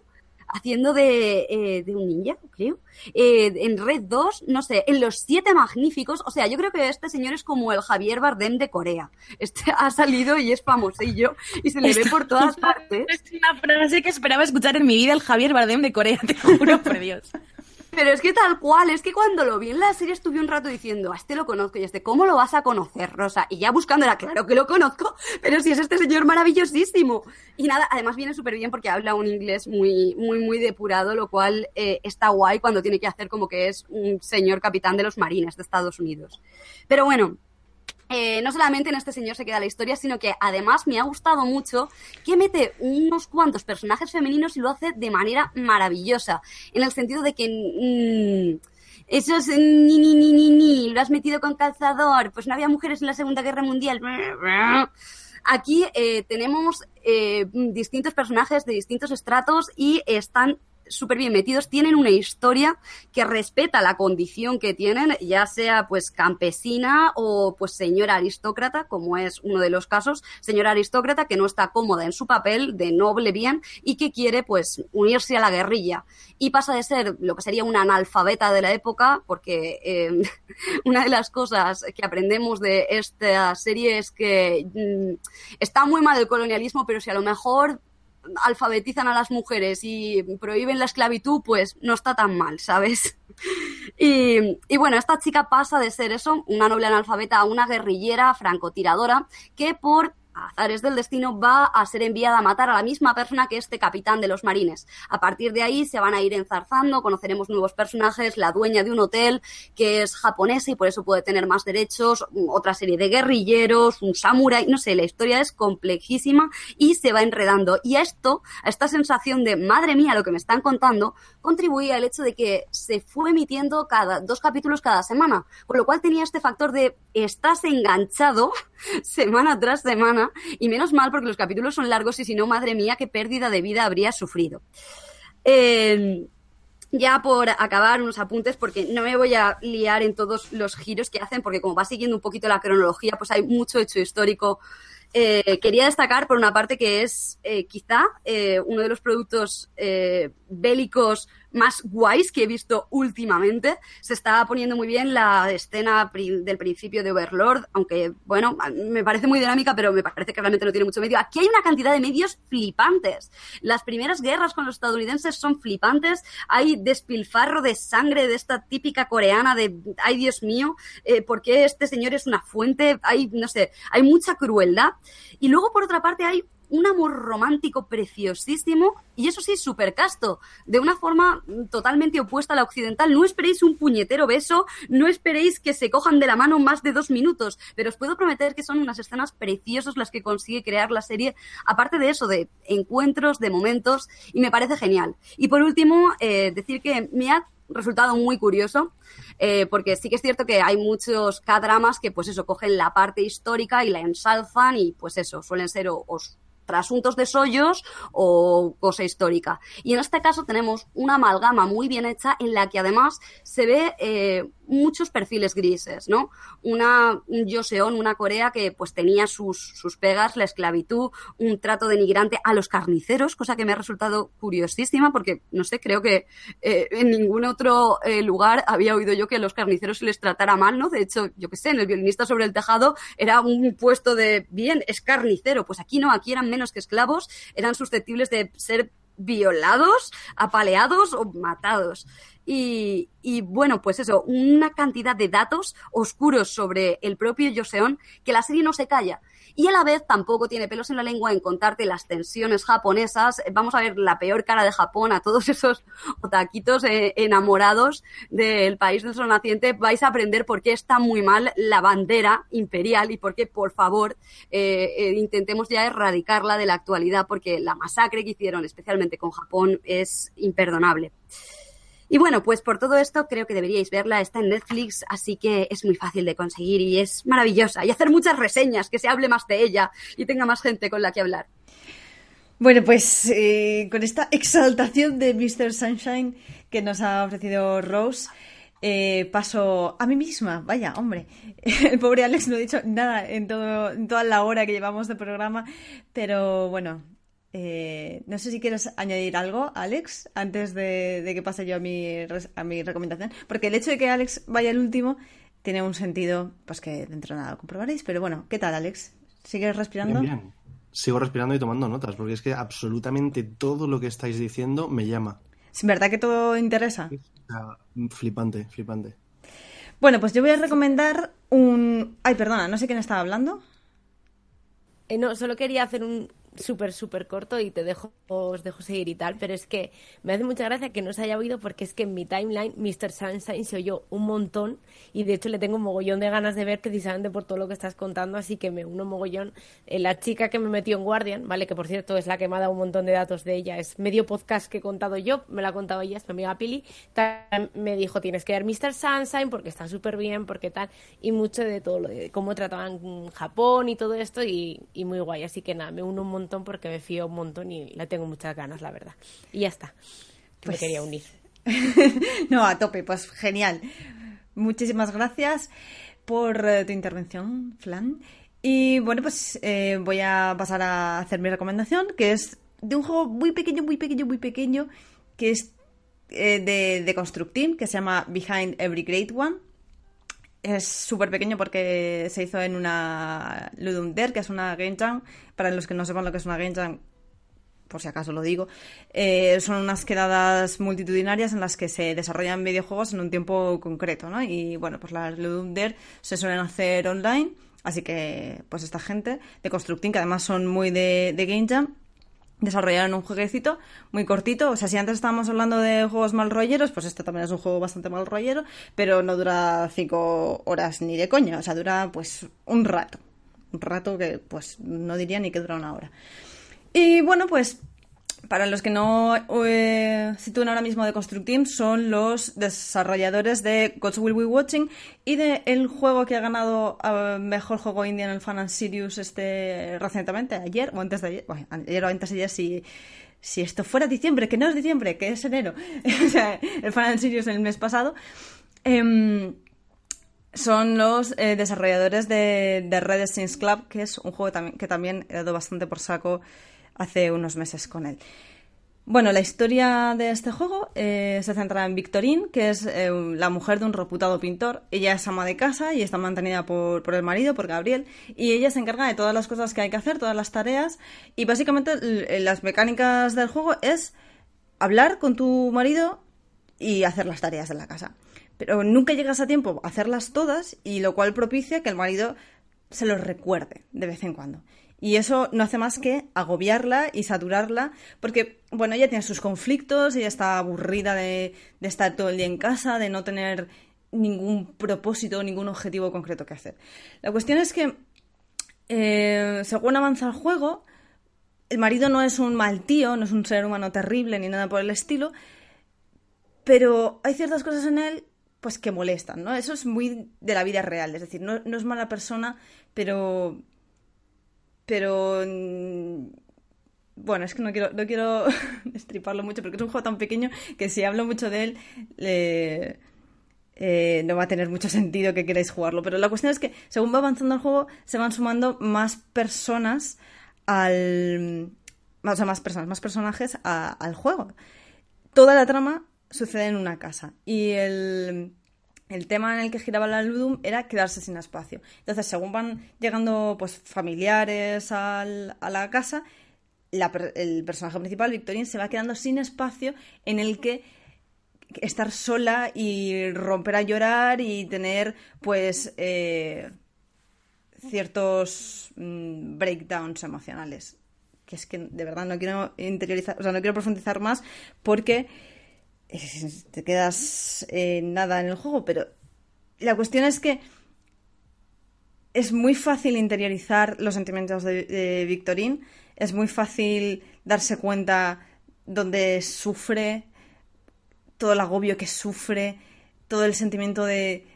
haciendo de, eh, de un ninja, creo. Eh, en Red 2, no sé, en Los Siete Magníficos, o sea, yo creo que este señor es como el Javier Bardem de Corea. Este ha salido y es famosillo y se le ve por todas partes. Es una frase que esperaba escuchar en mi vida el Javier Bardem de Corea, te juro por Dios. Pero es que tal cual, es que cuando lo vi en la serie estuve un rato diciendo, a este lo conozco y este, ¿cómo lo vas a conocer, Rosa? Y ya buscando era claro que lo conozco, pero si es este señor maravillosísimo. Y nada, además viene súper bien porque habla un inglés muy, muy, muy depurado, lo cual eh, está guay cuando tiene que hacer como que es un señor capitán de los marines de Estados Unidos. Pero bueno, eh, no solamente en este señor se queda la historia, sino que además me ha gustado mucho que mete unos cuantos personajes femeninos y lo hace de manera maravillosa. En el sentido de que. Mm, eso es ni, ni, ni, ni, ni, lo has metido con calzador, pues no había mujeres en la Segunda Guerra Mundial. Aquí eh, tenemos eh, distintos personajes de distintos estratos y están súper bien metidos, tienen una historia que respeta la condición que tienen, ya sea pues campesina o pues señora aristócrata, como es uno de los casos, señora aristócrata que no está cómoda en su papel de noble bien y que quiere pues unirse a la guerrilla. Y pasa de ser lo que sería una analfabeta de la época, porque eh, una de las cosas que aprendemos de esta serie es que mm, está muy mal el colonialismo, pero si a lo mejor alfabetizan a las mujeres y prohíben la esclavitud, pues no está tan mal, ¿sabes? Y, bueno, esta chica pasa de ser eso, una noble analfabeta, a una guerrillera francotiradora que por azares del destino, va a ser enviada a matar a la misma persona que este capitán de los marines. A partir de ahí se van a ir enzarzando, conoceremos nuevos personajes, la dueña de un hotel que es japonesa y por eso puede tener más derechos, otra serie de guerrilleros, un samurái, no sé, la historia es complejísima y se va enredando. Y esto, a esta sensación de madre mía lo que me están contando, contribuía el hecho de que se fue emitiendo cada dos capítulos cada semana, por lo cual tenía este factor de estás enganchado semana tras semana y menos mal porque los capítulos son largos y si no, madre mía, qué pérdida de vida habría sufrido. Eh, ya por acabar unos apuntes, porque no me voy a liar en todos los giros que hacen, porque como va siguiendo un poquito la cronología, pues hay mucho hecho histórico. Eh, quería destacar por una parte que es eh, quizá uno de los productos bélicos más guays que he visto últimamente. Se está poniendo muy bien la escena del principio de Overlord, aunque, bueno, me parece muy dinámica, pero me parece que realmente no tiene mucho medio. Aquí hay una cantidad de medios flipantes. Las primeras guerras con los estadounidenses son flipantes. Hay despilfarro de sangre de esta típica coreana de, ay Dios mío, eh, ¿por qué este señor es una fuente? Hay, no sé, hay mucha crueldad. Y luego, por otra parte, hay un amor romántico preciosísimo y eso sí, súper casto, de una forma totalmente opuesta a la occidental. No esperéis un puñetero beso, no esperéis que se cojan de la mano más de dos minutos, pero os puedo prometer que son unas escenas preciosas las que consigue crear la serie, aparte de eso, de encuentros, de momentos, y me parece genial. Y por último, eh, decir que me ha resultado muy curioso, eh, porque sí que es cierto que hay muchos K-dramas que, pues eso, cogen la parte histórica y la ensalzan y, pues eso, suelen ser os asuntos de sollos o cosa histórica. Y en este caso tenemos una amalgama muy bien hecha en la que además se ve eh, muchos perfiles grises, ¿no? Una un Joseon, una Corea que pues tenía sus, sus pegas, la esclavitud, un trato denigrante a los carniceros, cosa que me ha resultado curiosísima porque, no sé, creo que eh, en ningún otro eh, lugar había oído yo que a los carniceros se les tratara mal, ¿no? De hecho, yo qué sé, en el violinista sobre el tejado era un puesto de, bien, es carnicero, pues aquí no, aquí eran menos que esclavos, eran susceptibles de ser violados, apaleados o matados. Y, bueno, pues eso, una cantidad de datos oscuros sobre el propio Joseon que la serie no se calla. Y a la vez tampoco tiene pelos en la lengua en contarte las tensiones japonesas. Vamos a ver la peor cara de Japón a todos esos otaquitos eh, enamorados del país del sol naciente. Vais a aprender por qué está muy mal la bandera imperial y por qué, por favor, eh, eh, intentemos ya erradicarla de la actualidad porque la masacre que hicieron, especialmente con Japón, es imperdonable. Y bueno, pues por todo esto creo que deberíais verla, está en Netflix, así que es muy fácil de conseguir y es maravillosa. Y hacer muchas reseñas, que se hable más de ella y tenga más gente con la que hablar. Bueno, pues eh, con esta exaltación de Mr. Sunshine que nos ha ofrecido Rose, eh, paso a mí misma. Vaya, hombre. El pobre Alex no ha dicho nada en, todo, en toda la hora que llevamos de programa, pero bueno, eh, no sé si quieres añadir algo, Alex, antes de, que pase yo a mi, a mi recomendación. Porque el hecho de que Alex vaya el último tiene un sentido, pues que dentro de nada lo comprobaréis. Pero bueno, ¿qué tal, Alex? ¿Sigues respirando? Bien, Sigo respirando y tomando notas, porque es que absolutamente todo lo que estáis diciendo me llama. ¿Es verdad que todo interesa? Flipante, flipante. Bueno, pues yo voy a recomendar un... Ay, perdona, no sé quién estaba hablando. Eh, no, solo quería hacer un, súper, súper corto y te dejo, os dejo seguir y tal, pero es que me hace mucha gracia que no se haya oído porque es que en mi timeline Mr. Sunshine se oyó un montón y de hecho le tengo un mogollón de ganas de ver precisamente por todo lo que estás contando, así que me uno mogollón. Eh, la chica que me metió en Guardian, ¿vale? Que por cierto es la que me ha dado un montón de datos de ella, es medio podcast que he contado yo, me la ha contado ella, es mi amiga Pili, me dijo tienes que ver Mr. Sunshine porque está súper bien, porque tal, y mucho de todo lo de cómo trataban Japón y todo esto y, y muy guay, así que nada, me uno un montón porque me fío un montón y la tengo muchas ganas, la verdad. Y ya está. me quería unir. no, a tope, pues genial. Muchísimas gracias por eh, tu intervención, Flan. Y bueno, pues eh, voy a pasar a hacer mi recomendación, que es de un juego muy pequeño, muy pequeño, muy pequeño, que es eh, de, de Constructing, que se llama Behind Every Great One es súper pequeño porque se hizo en una Ludum Dare, que es una game jam. Para los que no sepan lo que es una game jam, por si acaso lo digo, eh, son unas quedadas multitudinarias en las que se desarrollan videojuegos en un tiempo concreto, ¿no? Y bueno, pues las Ludum Dare se suelen hacer online, así que pues esta gente de Constructing, que además son muy de, de game jam, desarrollaron un jueguecito muy cortito. O sea, si antes estábamos hablando de juegos mal rolleros, pues este también es un juego bastante mal rollero, pero no dura cinco horas ni de coña. O sea, dura pues un rato. Un rato que pues no diría ni que dura una hora. Y bueno, pues para los que no eh, sitúan ahora mismo de Constructing, son los desarrolladores de Gods Will Be Watching y de el juego que ha ganado a mejor juego indie en el Fan and este recientemente, ayer o antes de ayer, bueno, ayer o antes de ayer si, si esto fuera diciembre, que no es diciembre, que es enero, o sea, el Fan and el mes pasado. Em, son los eh, desarrolladores de, de Red Scenes Club, que es un juego que también he dado bastante por saco hace unos meses con él. Bueno, la historia de este juego eh, se centra en Victorine, que es eh, la mujer de un reputado pintor. Ella es ama de casa y está mantenida por, por, el marido, por Gabriel, y ella se encarga de todas las cosas que hay que hacer, todas las tareas, y básicamente las mecánicas del juego es hablar con tu marido y hacer las tareas de la casa. Pero nunca llegas a tiempo a hacerlas todas, y lo cual propicia que el marido se los recuerde de vez en cuando. Y eso no hace más que agobiarla y saturarla, porque, bueno, ella tiene sus conflictos, ella está aburrida de, estar todo el día en casa, de no tener ningún propósito, ningún objetivo concreto que hacer. La cuestión es que, eh, según avanza el juego, el marido no es un mal tío, no es un ser humano terrible ni nada por el estilo, pero hay ciertas cosas en él pues que molestan, ¿no? Eso es muy de la vida real, es decir, no, no es mala persona, pero pero mm, bueno, es que no quiero, no quiero estriparlo mucho porque es un juego tan pequeño que si hablo mucho de él eh, no va a tener mucho sentido que queráis jugarlo. Pero la cuestión es que según va avanzando el juego se van sumando más personas al... O sea, más personas, más personajes al juego. Toda la trama sucede en una casa y el el tema en el que giraba la Ludum era quedarse sin espacio. Entonces, según van llegando pues familiares a la casa, el personaje principal, Victorine, se va quedando sin espacio en el que estar sola y romper a llorar y tener pues eh, ciertos mm, breakdowns emocionales. Que es que de verdad no quiero interiorizar, o sea, no quiero profundizar más porque te quedas eh, nada en el juego, pero la cuestión es que es muy fácil interiorizar los sentimientos de, Victorine, es muy fácil darse cuenta donde sufre, todo el agobio que sufre, todo el sentimiento de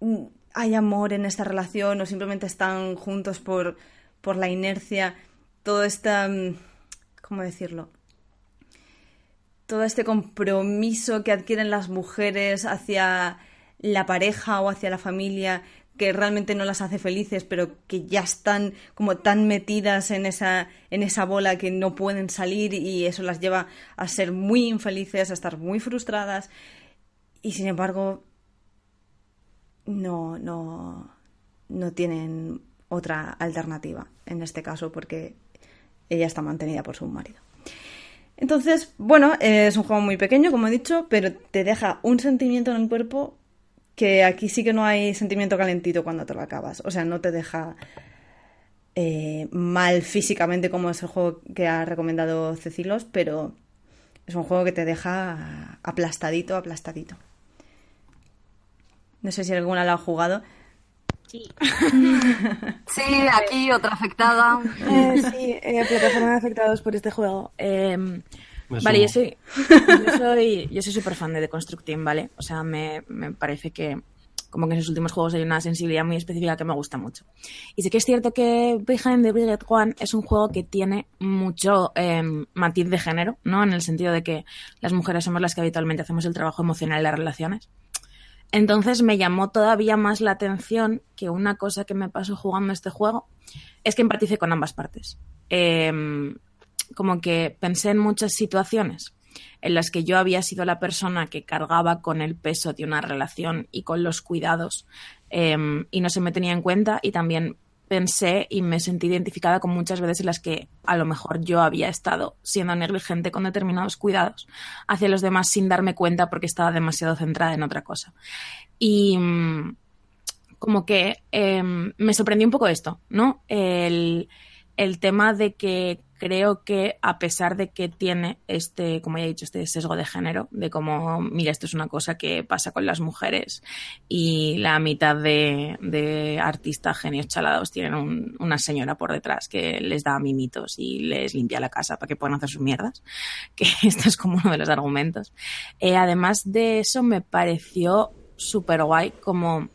mm, hay amor en esta relación o simplemente están juntos por, por la inercia, todo esta... Mm, ¿cómo decirlo? Todo este compromiso que adquieren las mujeres hacia la pareja o hacia la familia que realmente no las hace felices, pero que ya están como tan metidas en esa, en esa bola que no pueden salir y eso las lleva a ser muy infelices, a estar muy frustradas. Y sin embargo, no, no, no tienen otra alternativa en este caso porque ella está mantenida por su marido. Entonces, bueno, es un juego muy pequeño, como he dicho, pero te deja un sentimiento en el cuerpo que aquí sí que no hay sentimiento calentito cuando te lo acabas. O sea, no te deja eh, mal físicamente como es el juego que ha recomendado Cecilos, pero es un juego que te deja aplastadito, aplastadito. No sé si alguna lo ha jugado. Sí. Sí, aquí otra afectada. Eh, sí, eh, plataforma de afectados por este juego. Eh, Me vale, yo soy, yo soy, yo soy súper fan de The Construct Team, ¿vale? O sea, me, me parece que como que en sus últimos juegos hay una sensibilidad muy específica que me gusta mucho. Y sí que es cierto que Behind the Brigade One es un juego que tiene mucho eh, matiz de género, ¿no? En el sentido de que las mujeres somos las que habitualmente hacemos el trabajo emocional en las relaciones. Entonces me llamó todavía más la atención que una cosa que me pasó jugando este juego es que empatice con ambas partes. Eh, como que pensé en muchas situaciones en las que yo había sido la persona que cargaba con el peso de una relación y con los cuidados eh, y no se me tenía en cuenta y también pensé y me sentí identificada con muchas veces en las que a lo mejor yo había estado siendo negligente con determinados cuidados hacia los demás sin darme cuenta porque estaba demasiado centrada en otra cosa. Y mm, como que eh, me sorprendió un poco esto, ¿no? El, el tema de que creo que a pesar de que tiene este, como ya he dicho, este sesgo de género, de como, mira, esto es una cosa que pasa con las mujeres y la mitad de, de artistas genios chalados tienen un- una señora por detrás que les da mimitos y les limpia la casa para que puedan hacer sus mierdas, que esto es como uno de los argumentos. Eh, además de eso, me pareció súper guay como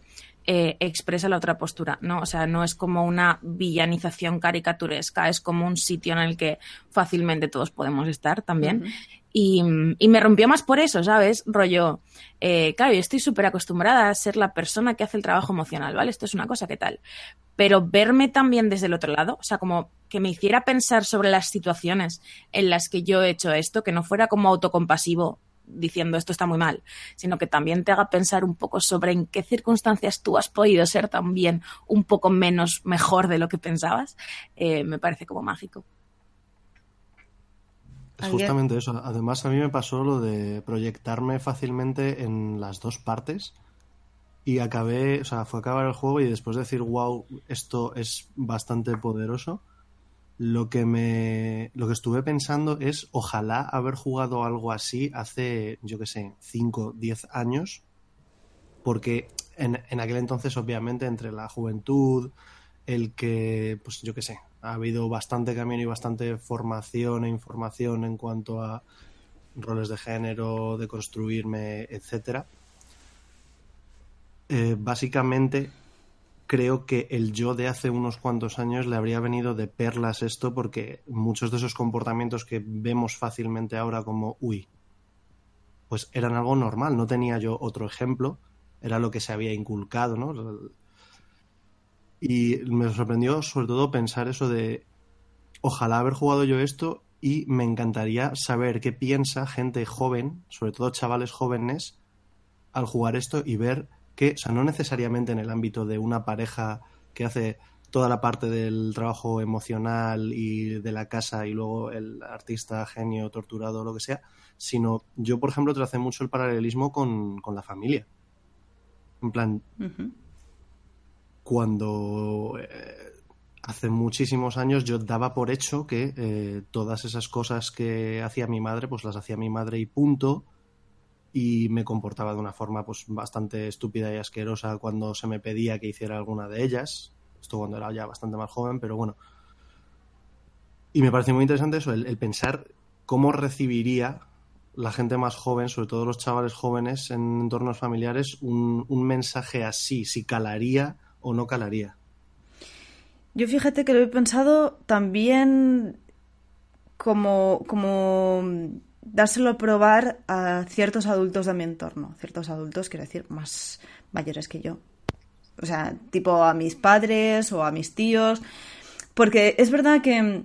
eh, expresa la otra postura, ¿no? O sea, no es como una villanización caricaturesca, es como un sitio en el que fácilmente todos podemos estar también. y, y me rompió más por eso, ¿sabes? Rollo, eh, claro, yo estoy súper acostumbrada a ser la persona que hace el trabajo emocional, ¿vale? Esto es una cosa, ¿qué tal? Pero verme también desde el otro lado, o sea, como que me hiciera pensar sobre las situaciones en las que yo he hecho esto, que no fuera como autocompasivo diciendo esto está muy mal, sino que también te haga pensar un poco sobre en qué circunstancias tú has podido ser también un poco menos mejor de lo que pensabas, eh, me parece como mágico. Es justamente eso. Además, a mí me pasó lo de proyectarme fácilmente en las dos partes y acabé, o sea, fue acabar el juego y después de decir, wow, esto es bastante poderoso, lo que me, lo que estuve pensando es, ojalá haber jugado algo así hace, yo qué sé, 5, 10 años, porque en, en aquel entonces, obviamente, entre la juventud, el que, pues yo qué sé, ha habido bastante camino y bastante formación e información en cuanto a roles de género, de construirme, etcétera. Eh, básicamente, creo que el yo de hace unos cuantos años le habría venido de perlas esto porque muchos de esos comportamientos que vemos fácilmente ahora como, uy, pues eran algo normal, no tenía yo otro ejemplo, era lo que se había inculcado, ¿no? Y me sorprendió sobre todo pensar eso de, ojalá haber jugado yo esto y me encantaría saber qué piensa gente joven, sobre todo chavales jóvenes, al jugar esto y ver que, o sea, no necesariamente en el ámbito de una pareja que hace toda la parte del trabajo emocional y de la casa y luego el artista genio torturado o lo que sea, sino yo, por ejemplo, tracé mucho el paralelismo con, con la familia. En plan, cuando eh, hace muchísimos años yo daba por hecho que eh, todas esas cosas que hacía mi madre, pues las hacía mi madre y punto. Y me comportaba de una forma pues bastante estúpida y asquerosa cuando se me pedía que hiciera alguna de ellas. Esto cuando era ya bastante más joven, pero bueno. Y me parece muy interesante eso, el, pensar cómo recibiría la gente más joven, sobre todo los chavales jóvenes en entornos familiares, un, un mensaje así, si calaría o no calaría. Yo fíjate que lo he pensado también como, como dárselo a probar a ciertos adultos de mi entorno. Ciertos adultos, quiero decir, más mayores que yo. O sea, tipo a mis padres o a mis tíos. Porque es verdad que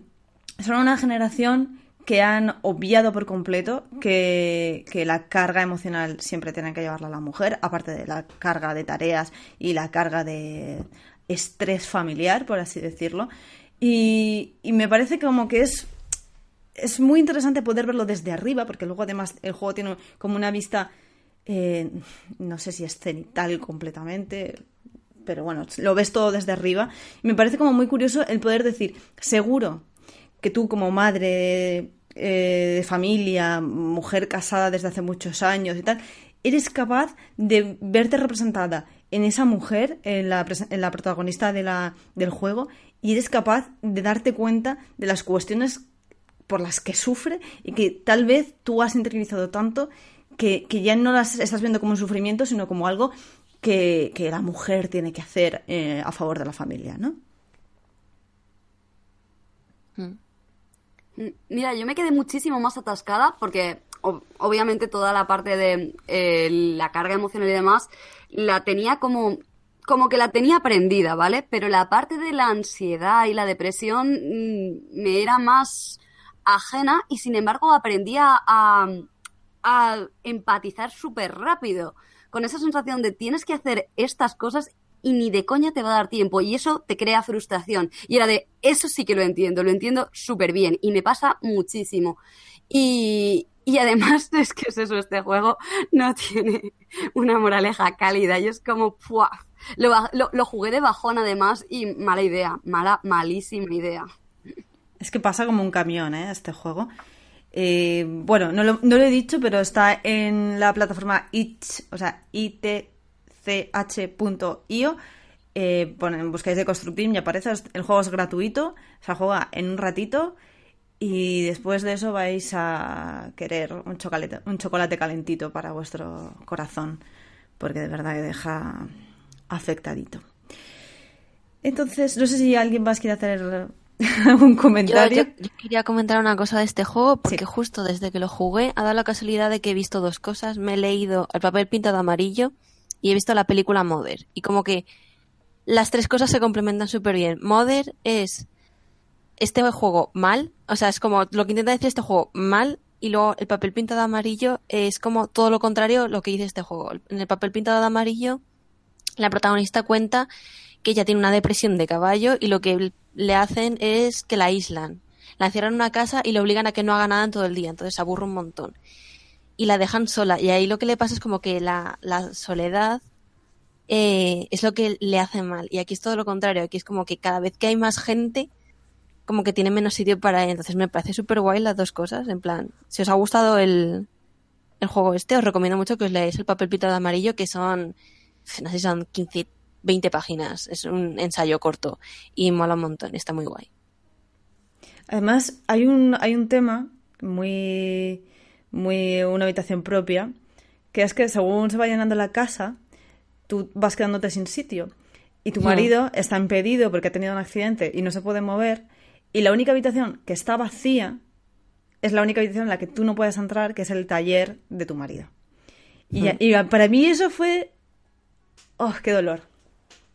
son una generación que han obviado por completo que, que la carga emocional siempre tiene que llevarla la mujer, aparte de la carga de tareas y la carga de estrés familiar, por así decirlo. Y, y me parece como que es es muy interesante poder verlo desde arriba, porque luego además el juego tiene como una vista, eh, no sé si es cenital completamente, pero bueno, lo ves todo desde arriba. Y me parece como muy curioso el poder decir, seguro que tú como madre eh, de familia, mujer casada desde hace muchos años y tal, eres capaz de verte representada en esa mujer, en la, en la protagonista del juego, y eres capaz de darte cuenta de las cuestiones por las que sufre y que tal vez tú has interiorizado tanto que, ya no las estás viendo como un sufrimiento, sino como algo que, la mujer tiene que hacer eh, a favor de la familia, ¿no? Mm. Mira, yo me quedé muchísimo más atascada porque obviamente toda la parte de eh, la carga emocional y demás la tenía como como que la tenía aprendida, ¿vale? Pero la parte de la ansiedad y la depresión mm, me era más ajena y sin embargo aprendía a, empatizar súper rápido con esa sensación de tienes que hacer estas cosas y ni de coña te va a dar tiempo y eso te crea frustración. Y era de, eso sí que lo entiendo, lo entiendo súper bien y me pasa muchísimo. Y, y además es que es eso, este juego no tiene una moraleja cálida y es como, ¡pua! Lo, lo, jugué de bajón además y mala idea, mala, malísima idea. Es que pasa como un camión, ¿eh? Este juego. Eh, bueno, no lo, he dicho, pero está en la plataforma itch, o sea, itch.io. Eh, buscáis de Constructim y aparece. El juego es gratuito, se juega en un ratito y después de eso vais a querer un chocolate, un chocolate calentito para vuestro corazón, porque de verdad que deja afectadito. Entonces, no sé si alguien más quiere hacer algún comentario. Yo, quería comentar una cosa de este juego, porque justo desde que lo jugué ha dado la casualidad de que he visto dos cosas. Me he leído El papel pintado amarillo y he visto la película Mother. Y como que las tres cosas se complementan súper bien. Mother es este juego mal, o sea, es como lo que intenta decir este juego mal y luego el papel pintado amarillo es como todo lo contrario lo que dice este juego. En el papel pintado de amarillo, la protagonista cuenta que ella tiene una depresión de caballo y lo que le hacen es que la aíslan. La encierran en una casa y le obligan a que no haga nada en todo el día, entonces se aburre un montón. Y la dejan sola. Y ahí lo que le pasa es como que la, soledad eh, es lo que le hace mal. Y aquí es todo lo contrario. Aquí es como que cada vez que hay más gente, como que tiene menos sitio para él. Entonces me parece súper guay las dos cosas. En plan, si os ha gustado el, el juego este, os recomiendo mucho que os leáis el papel pitado de amarillo, que son, no sé son 15, 20 páginas. Es un ensayo corto y mola un montón. Está muy guay. Además, hay un, hay un tema muy, muy, una habitación propia, que es que según se va llenando la casa, tú vas quedándote sin sitio. Y tu hmm. marido está impedido porque ha tenido un accidente y no se puede mover y la única habitación que está vacía es la única habitación en la que tú no puedes entrar, que es el taller de tu marido. Y, para mí eso fue... ¡Oh, qué dolor!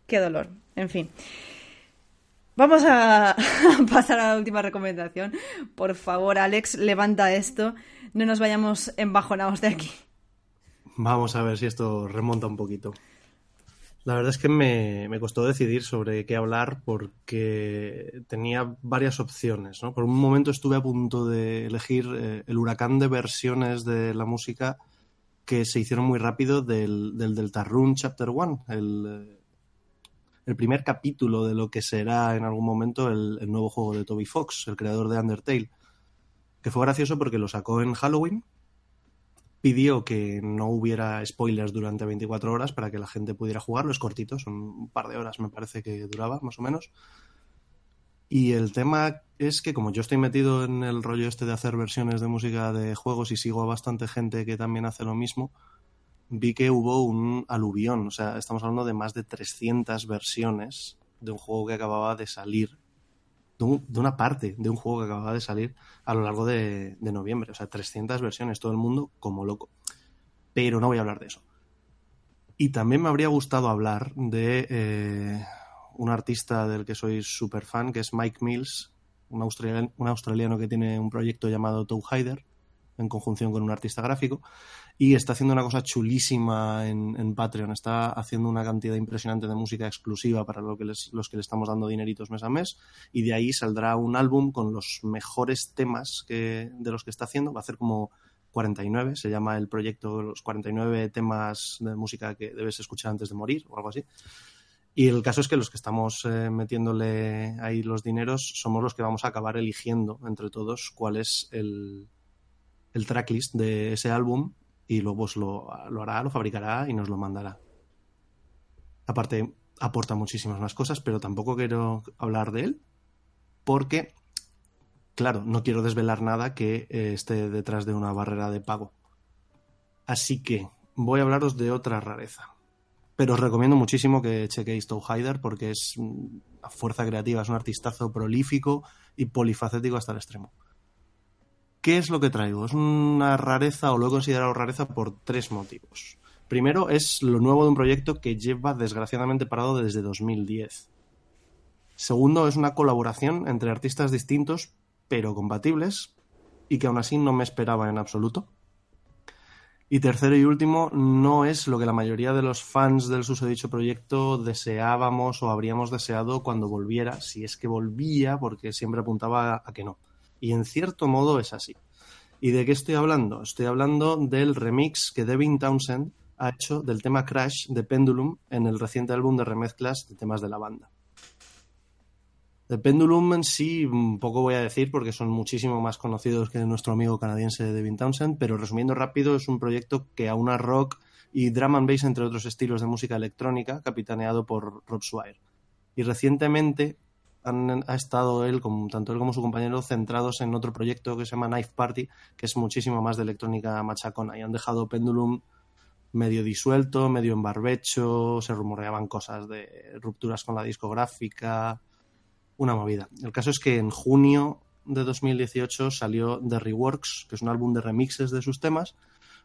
¡Qué dolor! En fin. Vamos a, pasar a la última recomendación. Por favor, Alex, levanta esto. No nos vayamos embajonados de aquí. Vamos a ver si esto remonta un poquito. La verdad es que me, costó decidir sobre qué hablar porque tenía varias opciones. ¿no? Por un momento estuve a punto de elegir eh, el huracán de versiones de la música que se hicieron muy rápido del, del Deltarune Chapter 1, el, el, primer capítulo de lo que será en algún momento el, nuevo juego de Toby Fox, el creador de Undertale. Que fue gracioso porque lo sacó en Halloween pidió que no hubiera spoilers durante 24 horas para que la gente pudiera jugarlo. Es cortito, son un par de horas me parece que duraba, más o menos. Y el tema es que como yo estoy metido en el rollo este de hacer versiones de música de juegos y sigo a bastante gente que también hace lo mismo, vi que hubo un aluvión. O sea, estamos hablando de más de 300 versiones de un juego que acababa de salir de, una parte de un juego que acababa de salir a lo largo de, noviembre. O sea, 300 versiones, todo el mundo como loco. Pero no voy a hablar de eso. Y también me habría gustado hablar de eh, un artista del que soy súper fan, que es Mike Mills, un australiano, un australiano, que tiene un proyecto llamado Toe Hider, en conjunción con un artista gráfico, y está haciendo una cosa chulísima en, Patreon. Está haciendo una cantidad impresionante de música exclusiva para lo que los que le estamos dando dineritos mes a mes, y de ahí saldrá un álbum con los mejores temas que, de los que está haciendo. Va a hacer como 49, se llama el proyecto Los 49 temas de música que debes escuchar antes de morir o algo así. Y el caso es que los que estamos eh, metiéndole ahí los dineros somos los que vamos a acabar eligiendo entre todos cuál es el, el tracklist de ese álbum y luego pues, lo, lo hará, lo fabricará y nos lo mandará. Aparte, aporta muchísimas más cosas, pero tampoco quiero hablar de él porque, claro, no quiero desvelar nada que eh, esté detrás de una barrera de pago. Así que voy a hablaros de otra rareza. Pero os recomiendo muchísimo que chequéis Hider porque es una fuerza creativa, es un artistazo prolífico y polifacético hasta el extremo. ¿Qué es lo que traigo? Es una rareza o lo he considerado rareza por tres motivos. Primero es lo nuevo de un proyecto que lleva desgraciadamente parado desde 2010. Segundo es una colaboración entre artistas distintos pero compatibles y que aún así no me esperaba en absoluto. Y tercero y último, no es lo que la mayoría de los fans del susodicho proyecto deseábamos o habríamos deseado cuando volviera, si es que volvía, porque siempre apuntaba a que no. Y en cierto modo es así. ¿Y de qué estoy hablando? Estoy hablando del remix que Devin Townsend ha hecho del tema Crash de Pendulum en el reciente álbum de remezclas de temas de la banda. De Pendulum en sí, poco voy a decir porque son muchísimo más conocidos que nuestro amigo canadiense Devin Townsend, pero resumiendo rápido, es un proyecto que aúna rock y drum and bass entre otros estilos de música electrónica, capitaneado por Rob Swire. Y recientemente han, ha estado él, tanto él como su compañero, centrados en otro proyecto que se llama Knife Party, que es muchísimo más de electrónica machacona, y han dejado Pendulum medio disuelto, medio en barbecho, se rumoreaban cosas de rupturas con la discográfica, una movida. El caso es que en junio de 2018 salió The Reworks, que es un álbum de remixes de sus temas,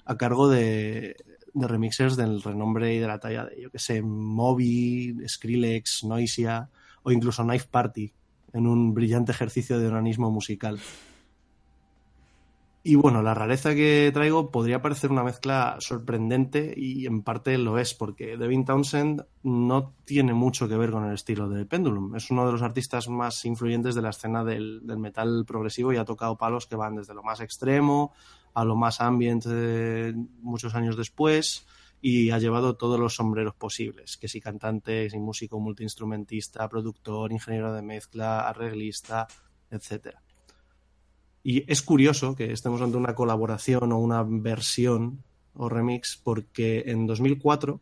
a cargo de, de remixers del renombre y de la talla de, yo que sé, Moby, Skrillex, Noisia o incluso Knife Party, en un brillante ejercicio de organismo musical. Y bueno, la rareza que traigo podría parecer una mezcla sorprendente y en parte lo es, porque Devin Townsend no tiene mucho que ver con el estilo de Pendulum. Es uno de los artistas más influyentes de la escena del, metal progresivo y ha tocado palos que van desde lo más extremo a lo más ambient muchos años después y ha llevado todos los sombreros posibles, que si cantante, si músico, multiinstrumentista, productor, ingeniero de mezcla, arreglista, etcétera. Y es curioso que estemos ante una colaboración o una versión o remix porque en 2004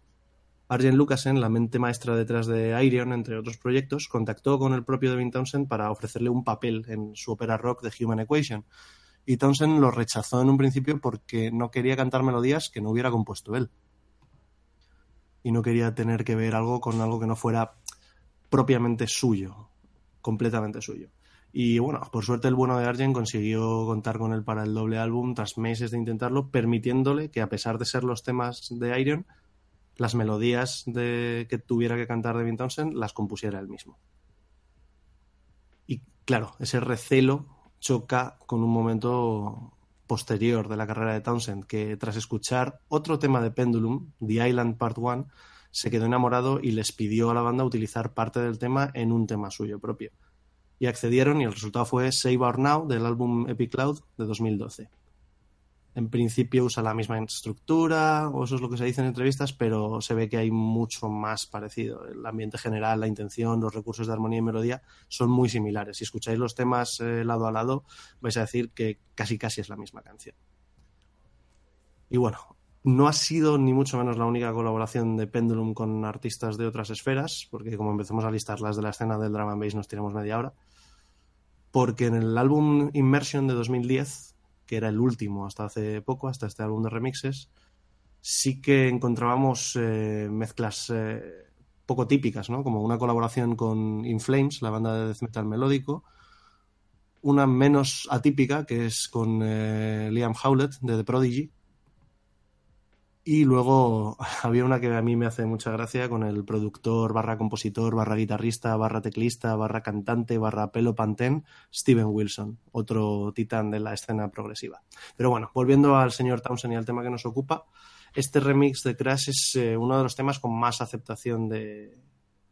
Arjen Lucasen, la mente maestra detrás de Iron, entre otros proyectos, contactó con el propio Devin Townsend para ofrecerle un papel en su ópera rock de Human Equation. Y Townsend lo rechazó en un principio porque no quería cantar melodías que no hubiera compuesto él. Y no quería tener que ver algo con algo que no fuera propiamente suyo, completamente suyo. Y bueno, por suerte el bueno de Arjen consiguió contar con él para el doble álbum tras meses de intentarlo, permitiéndole que a pesar de ser los temas de Iron, las melodías de, que tuviera que cantar Devin Townsend las compusiera él mismo. Y claro, ese recelo choca con un momento posterior de la carrera de Townsend, que tras escuchar otro tema de Pendulum, The Island Part 1, se quedó enamorado y les pidió a la banda utilizar parte del tema en un tema suyo propio y accedieron y el resultado fue Save Our Now del álbum Epic Cloud de 2012. En principio usa la misma estructura, o eso es lo que se dice en entrevistas, pero se ve que hay mucho más parecido. El ambiente general, la intención, los recursos de armonía y melodía son muy similares. Si escucháis los temas eh, lado a lado, vais a decir que casi casi es la misma canción. Y bueno, no ha sido ni mucho menos la única colaboración de Pendulum con artistas de otras esferas, porque como empecemos a listar las de la escena del drama and bass nos tiramos media hora porque en el álbum Immersion de 2010, que era el último hasta hace poco, hasta este álbum de remixes, sí que encontrábamos eh, mezclas eh, poco típicas, ¿no? Como una colaboración con In Flames, la banda de death metal melódico, una menos atípica, que es con eh, Liam Howlett de The Prodigy, Y luego había una que a mí me hace mucha gracia con el productor barra compositor barra guitarrista barra teclista barra cantante barra pelo pantén, Steven Wilson, otro titán de la escena progresiva. Pero bueno, volviendo al señor Townsend y al tema que nos ocupa, este remix de Crash es eh, uno de los temas con más aceptación de,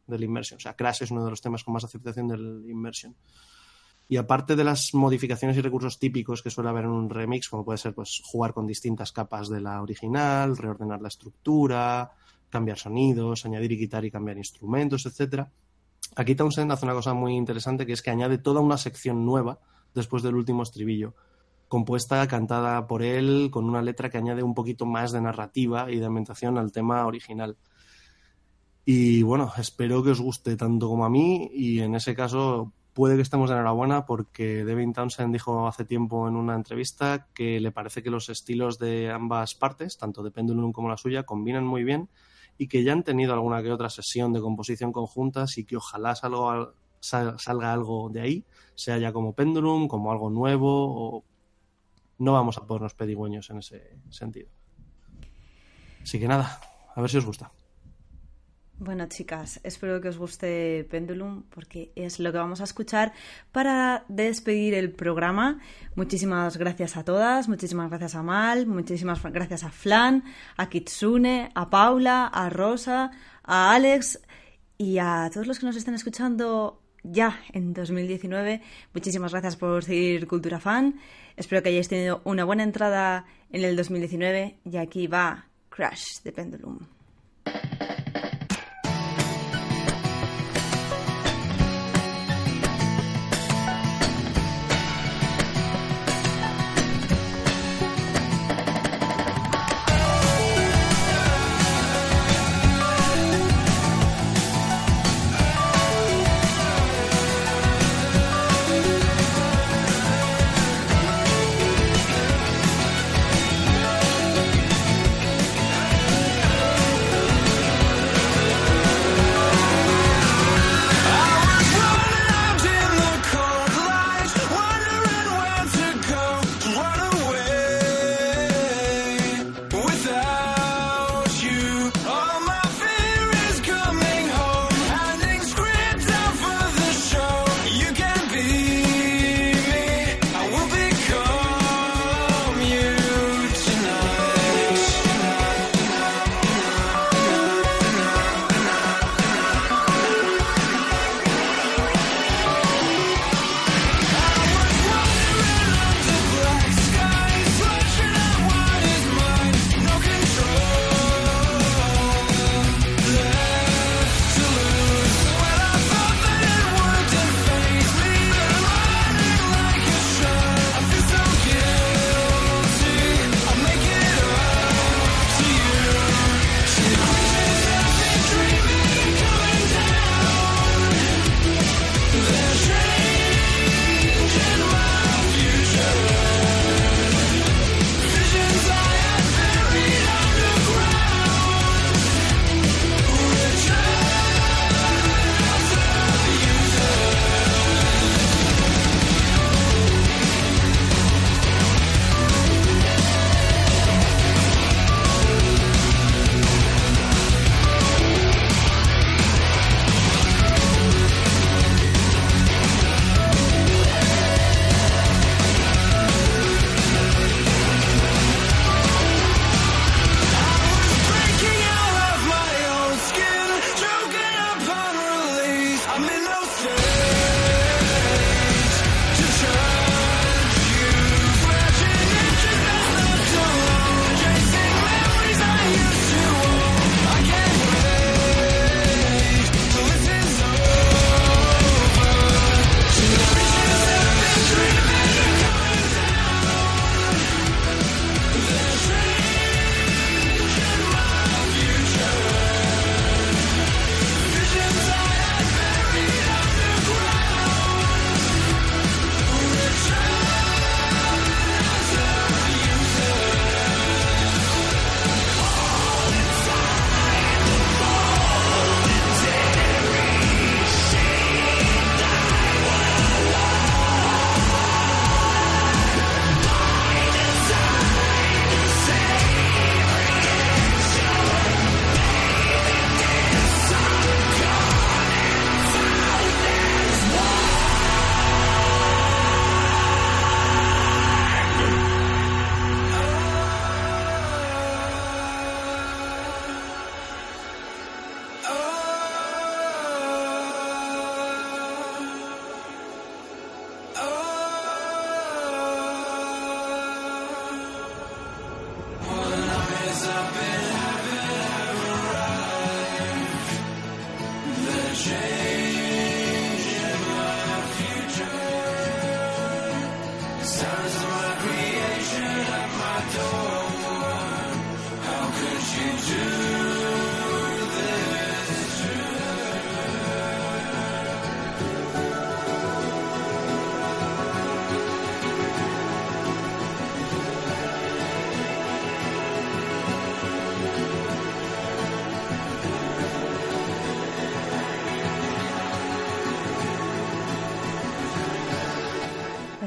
del Immersion. O sea, Crash es uno de los temas con más aceptación del Immersion. Y aparte de las modificaciones y recursos típicos que suele haber en un remix, como puede ser pues, jugar con distintas capas de la original, reordenar la estructura, cambiar sonidos, añadir y quitar y cambiar instrumentos, etcétera. Aquí Townsend hace una cosa muy interesante que es que añade toda una sección nueva después del último estribillo, compuesta, cantada por él, con una letra que añade un poquito más de narrativa y de ambientación al tema original. Y bueno, espero que os guste tanto como a mí y en ese caso puede que estemos de enhorabuena porque Devin Townsend dijo hace tiempo en una entrevista que le parece que los estilos de ambas partes, tanto de Pendulum como la suya, combinan muy bien y que ya han tenido alguna que otra sesión de composición conjuntas y que ojalá salga, algo de ahí, sea ya como Pendulum, como algo nuevo o no vamos a ponernos pedigüeños en ese sentido. Así que nada, a ver si os gusta. Bueno, chicas, espero que os guste Pendulum porque es lo que vamos a escuchar para despedir el programa. Muchísimas gracias a todas, muchísimas gracias a Mal, muchísimas gracias a Flan, a Kitsune, a Paula, a Rosa, a Alex y a todos los que nos estén escuchando ya en 2019. Muchísimas gracias por seguir Cultura Fan. Espero que hayáis tenido una buena entrada en el 2019 y aquí va Crash de Pendulum.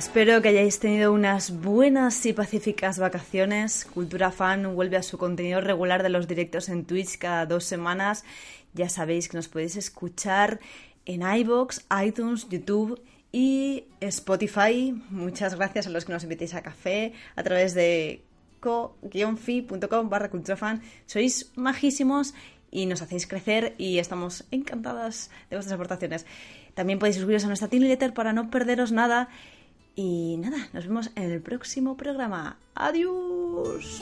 Espero que hayáis tenido unas buenas y pacíficas vacaciones. Cultura Fan vuelve a su contenido regular de los directos en Twitch cada dos semanas. Ya sabéis que nos podéis escuchar en iBox, iTunes, YouTube y Spotify. Muchas gracias a los que nos invitéis a café a través de co-fi.com barra culturafan. Sois majísimos y nos hacéis crecer y estamos encantadas de vuestras aportaciones. También podéis suscribiros a nuestra newsletter para no perderos nada y nada, nos vemos en el próximo programa. Adiós.